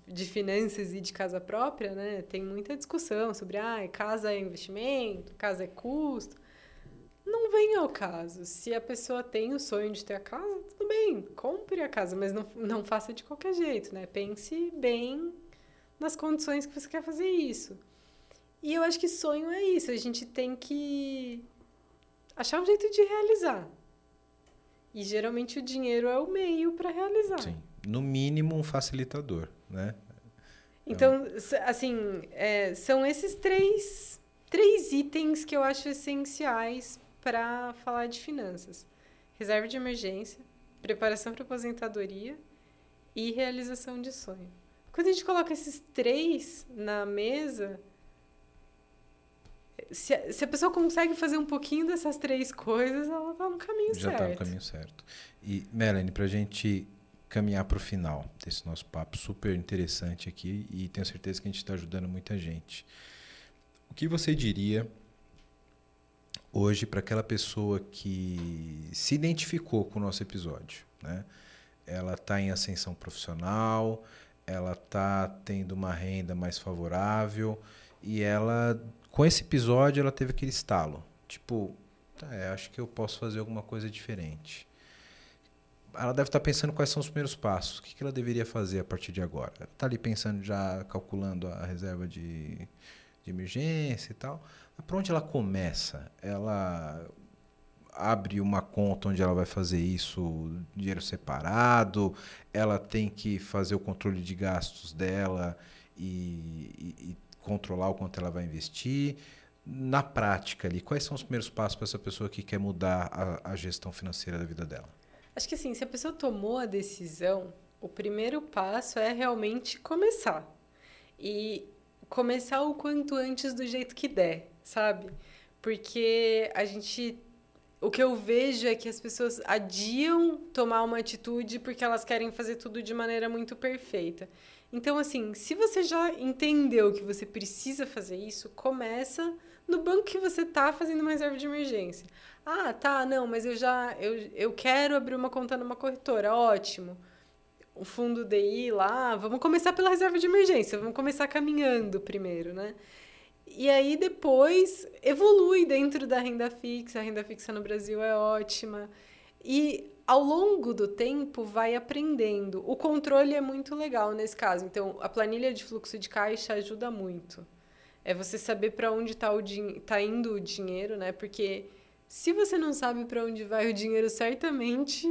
de finanças e de casa própria, né, tem muita discussão sobre ah, casa é investimento, casa é custo. Não vem ao caso. Se a pessoa tem o sonho de ter a casa, tudo bem, compre a casa, mas não, não faça de qualquer jeito, né? Pense bem nas condições que você quer fazer isso. E eu acho que sonho é isso, a gente tem que achar um jeito de realizar. E geralmente o dinheiro é o meio para realizar. Sim no mínimo, um facilitador, né? Então, assim, é, são esses três, três itens que eu acho essenciais para falar de finanças: reserva de emergência, preparação para aposentadoria e realização de sonho. Quando a gente coloca esses três na mesa, se a, se a pessoa consegue fazer um pouquinho dessas três coisas, ela está no caminho Já certo. Já está no caminho certo. E, Melanie, para a gente caminhar para o final desse nosso papo super interessante aqui e tenho certeza que a gente está ajudando muita gente. O que você diria hoje para aquela pessoa que se identificou com o nosso episódio? Né? Ela está em ascensão profissional, ela está tendo uma renda mais favorável e ela, com esse episódio, ela teve aquele estalo. Tipo, tá, acho que eu posso fazer alguma coisa diferente ela deve estar pensando quais são os primeiros passos. O que ela deveria fazer a partir de agora? Está ali pensando, já calculando a reserva de, de emergência e tal. Para onde ela começa? Ela abre uma conta onde ela vai fazer isso, dinheiro separado, ela tem que fazer o controle de gastos dela e, e, e controlar o quanto ela vai investir. Na prática ali, quais são os primeiros passos para essa pessoa que quer mudar a, a gestão financeira da vida dela? Acho que assim, se a pessoa tomou a decisão, o primeiro passo é realmente começar. E começar o quanto antes do jeito que der, sabe? Porque a gente. O que eu vejo é que as pessoas adiam tomar uma atitude porque elas querem fazer tudo de maneira muito perfeita. Então, assim, se você já entendeu que você precisa fazer isso, começa no banco que você está fazendo uma reserva de emergência. Ah, tá, não, mas eu já eu, eu quero abrir uma conta numa corretora, ótimo. O fundo DI lá, vamos começar pela reserva de emergência, vamos começar caminhando primeiro, né? E aí depois evolui dentro da renda fixa, a renda fixa no Brasil é ótima. E ao longo do tempo vai aprendendo. O controle é muito legal nesse caso. Então, a planilha de fluxo de caixa ajuda muito. É você saber para onde está tá indo o dinheiro, né? Porque se você não sabe para onde vai o dinheiro, certamente.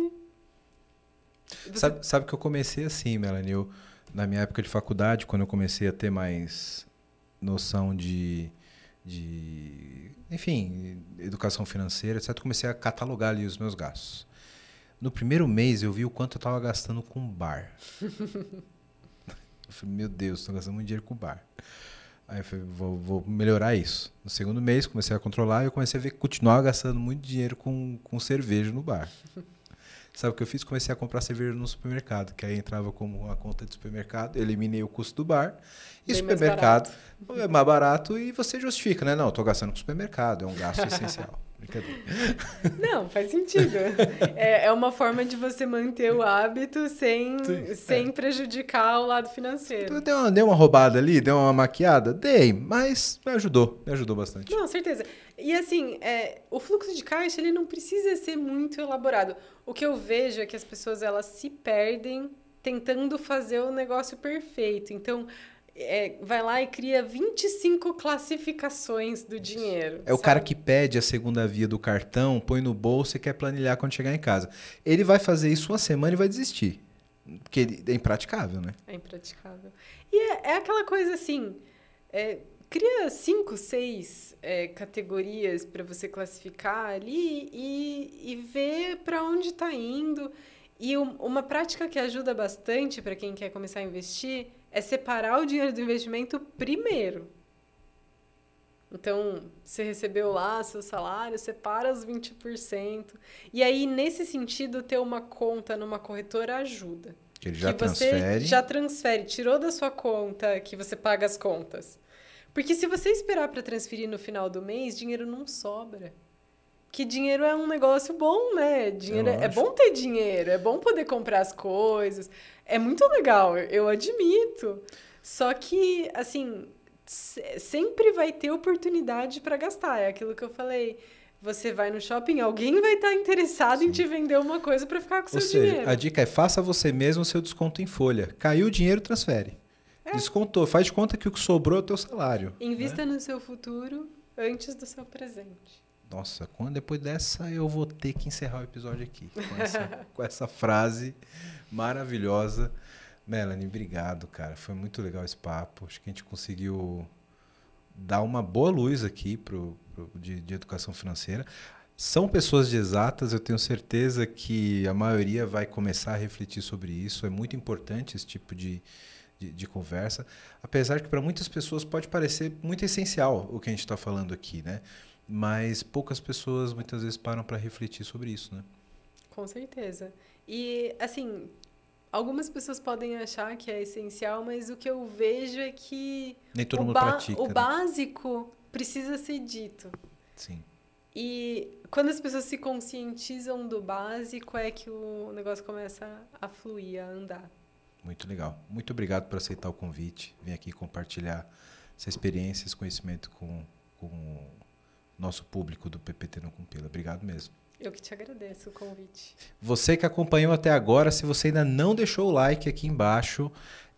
Você... Sabe, sabe que eu comecei assim, Melanie? Eu, na minha época de faculdade, quando eu comecei a ter mais noção de, de enfim, educação financeira, etc., comecei a catalogar ali os meus gastos. No primeiro mês eu vi o quanto eu estava gastando com bar. eu falei, meu Deus, estou gastando muito dinheiro com bar. Aí eu falei, vou, vou, melhorar isso. No segundo mês, comecei a controlar e eu comecei a ver que continuava gastando muito dinheiro com, com cerveja no bar. Sabe o que eu fiz? Comecei a comprar cerveja no supermercado, que aí entrava como uma conta de supermercado, eliminei o custo do bar. E Bem supermercado mais é mais barato e você justifica, né? Não, estou gastando com supermercado, é um gasto essencial. Brincadeira. Não, faz sentido. É, é uma forma de você manter o hábito sem, sem é. prejudicar o lado financeiro. Deu uma, deu uma roubada ali, deu uma maquiada? Dei, mas me ajudou, me ajudou bastante. Não, certeza. E assim, é, o fluxo de caixa ele não precisa ser muito elaborado. O que eu vejo é que as pessoas elas se perdem tentando fazer o negócio perfeito. Então, é, vai lá e cria 25 classificações do dinheiro. É sabe? o cara que pede a segunda via do cartão, põe no bolso e quer planilhar quando chegar em casa. Ele vai fazer isso uma semana e vai desistir. Porque é impraticável, né? É impraticável. E é, é aquela coisa assim: é, cria cinco, seis é, categorias para você classificar ali e, e ver para onde está indo. E um, uma prática que ajuda bastante para quem quer começar a investir é separar o dinheiro do investimento primeiro. Então, você recebeu lá seu salário, separa os 20%. E aí, nesse sentido, ter uma conta numa corretora ajuda. Que ele já que transfere. Você já transfere, tirou da sua conta que você paga as contas. Porque se você esperar para transferir no final do mês, dinheiro não sobra. Que dinheiro é um negócio bom, né? Dinheiro é, é bom ter dinheiro, é bom poder comprar as coisas. É muito legal, eu admito. Só que, assim, sempre vai ter oportunidade para gastar. É aquilo que eu falei. Você vai no shopping, alguém vai estar tá interessado Sim. em te vender uma coisa para ficar com o seu seja, dinheiro. A dica é faça você mesmo o seu desconto em folha. Caiu o dinheiro, transfere. É. Descontou, faz de conta que o que sobrou é o teu salário. Invista né? no seu futuro antes do seu presente. Nossa, quando depois dessa eu vou ter que encerrar o episódio aqui com essa, com essa frase maravilhosa. Melanie, obrigado, cara. Foi muito legal esse papo. Acho que a gente conseguiu dar uma boa luz aqui pro, pro de, de educação financeira. São pessoas de exatas, eu tenho certeza que a maioria vai começar a refletir sobre isso. É muito importante esse tipo de, de, de conversa, apesar que para muitas pessoas pode parecer muito essencial o que a gente está falando aqui, né? Mas poucas pessoas muitas vezes param para refletir sobre isso, né? Com certeza. E, assim, algumas pessoas podem achar que é essencial, mas o que eu vejo é que Nem todo mundo pratica, o né? básico precisa ser dito. Sim. E quando as pessoas se conscientizam do básico, é que o negócio começa a fluir, a andar. Muito legal. Muito obrigado por aceitar o convite. Vim aqui compartilhar essa experiência, esse conhecimento com, com o nosso público do PPT no Compila. Obrigado mesmo. Eu que te agradeço o convite. Você que acompanhou até agora, se você ainda não deixou o like aqui embaixo,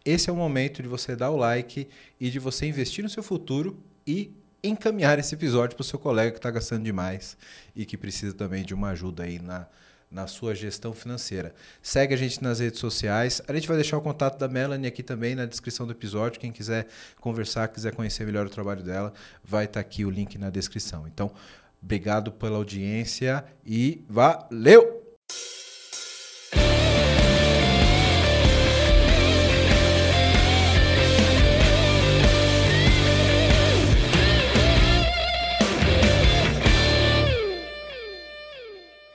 esse é o momento de você dar o like e de você investir no seu futuro e encaminhar esse episódio para o seu colega que está gastando demais e que precisa também de uma ajuda aí na, na sua gestão financeira. Segue a gente nas redes sociais. A gente vai deixar o contato da Melanie aqui também na descrição do episódio. Quem quiser conversar, quiser conhecer melhor o trabalho dela, vai estar tá aqui o link na descrição. Então, Obrigado pela audiência e valeu!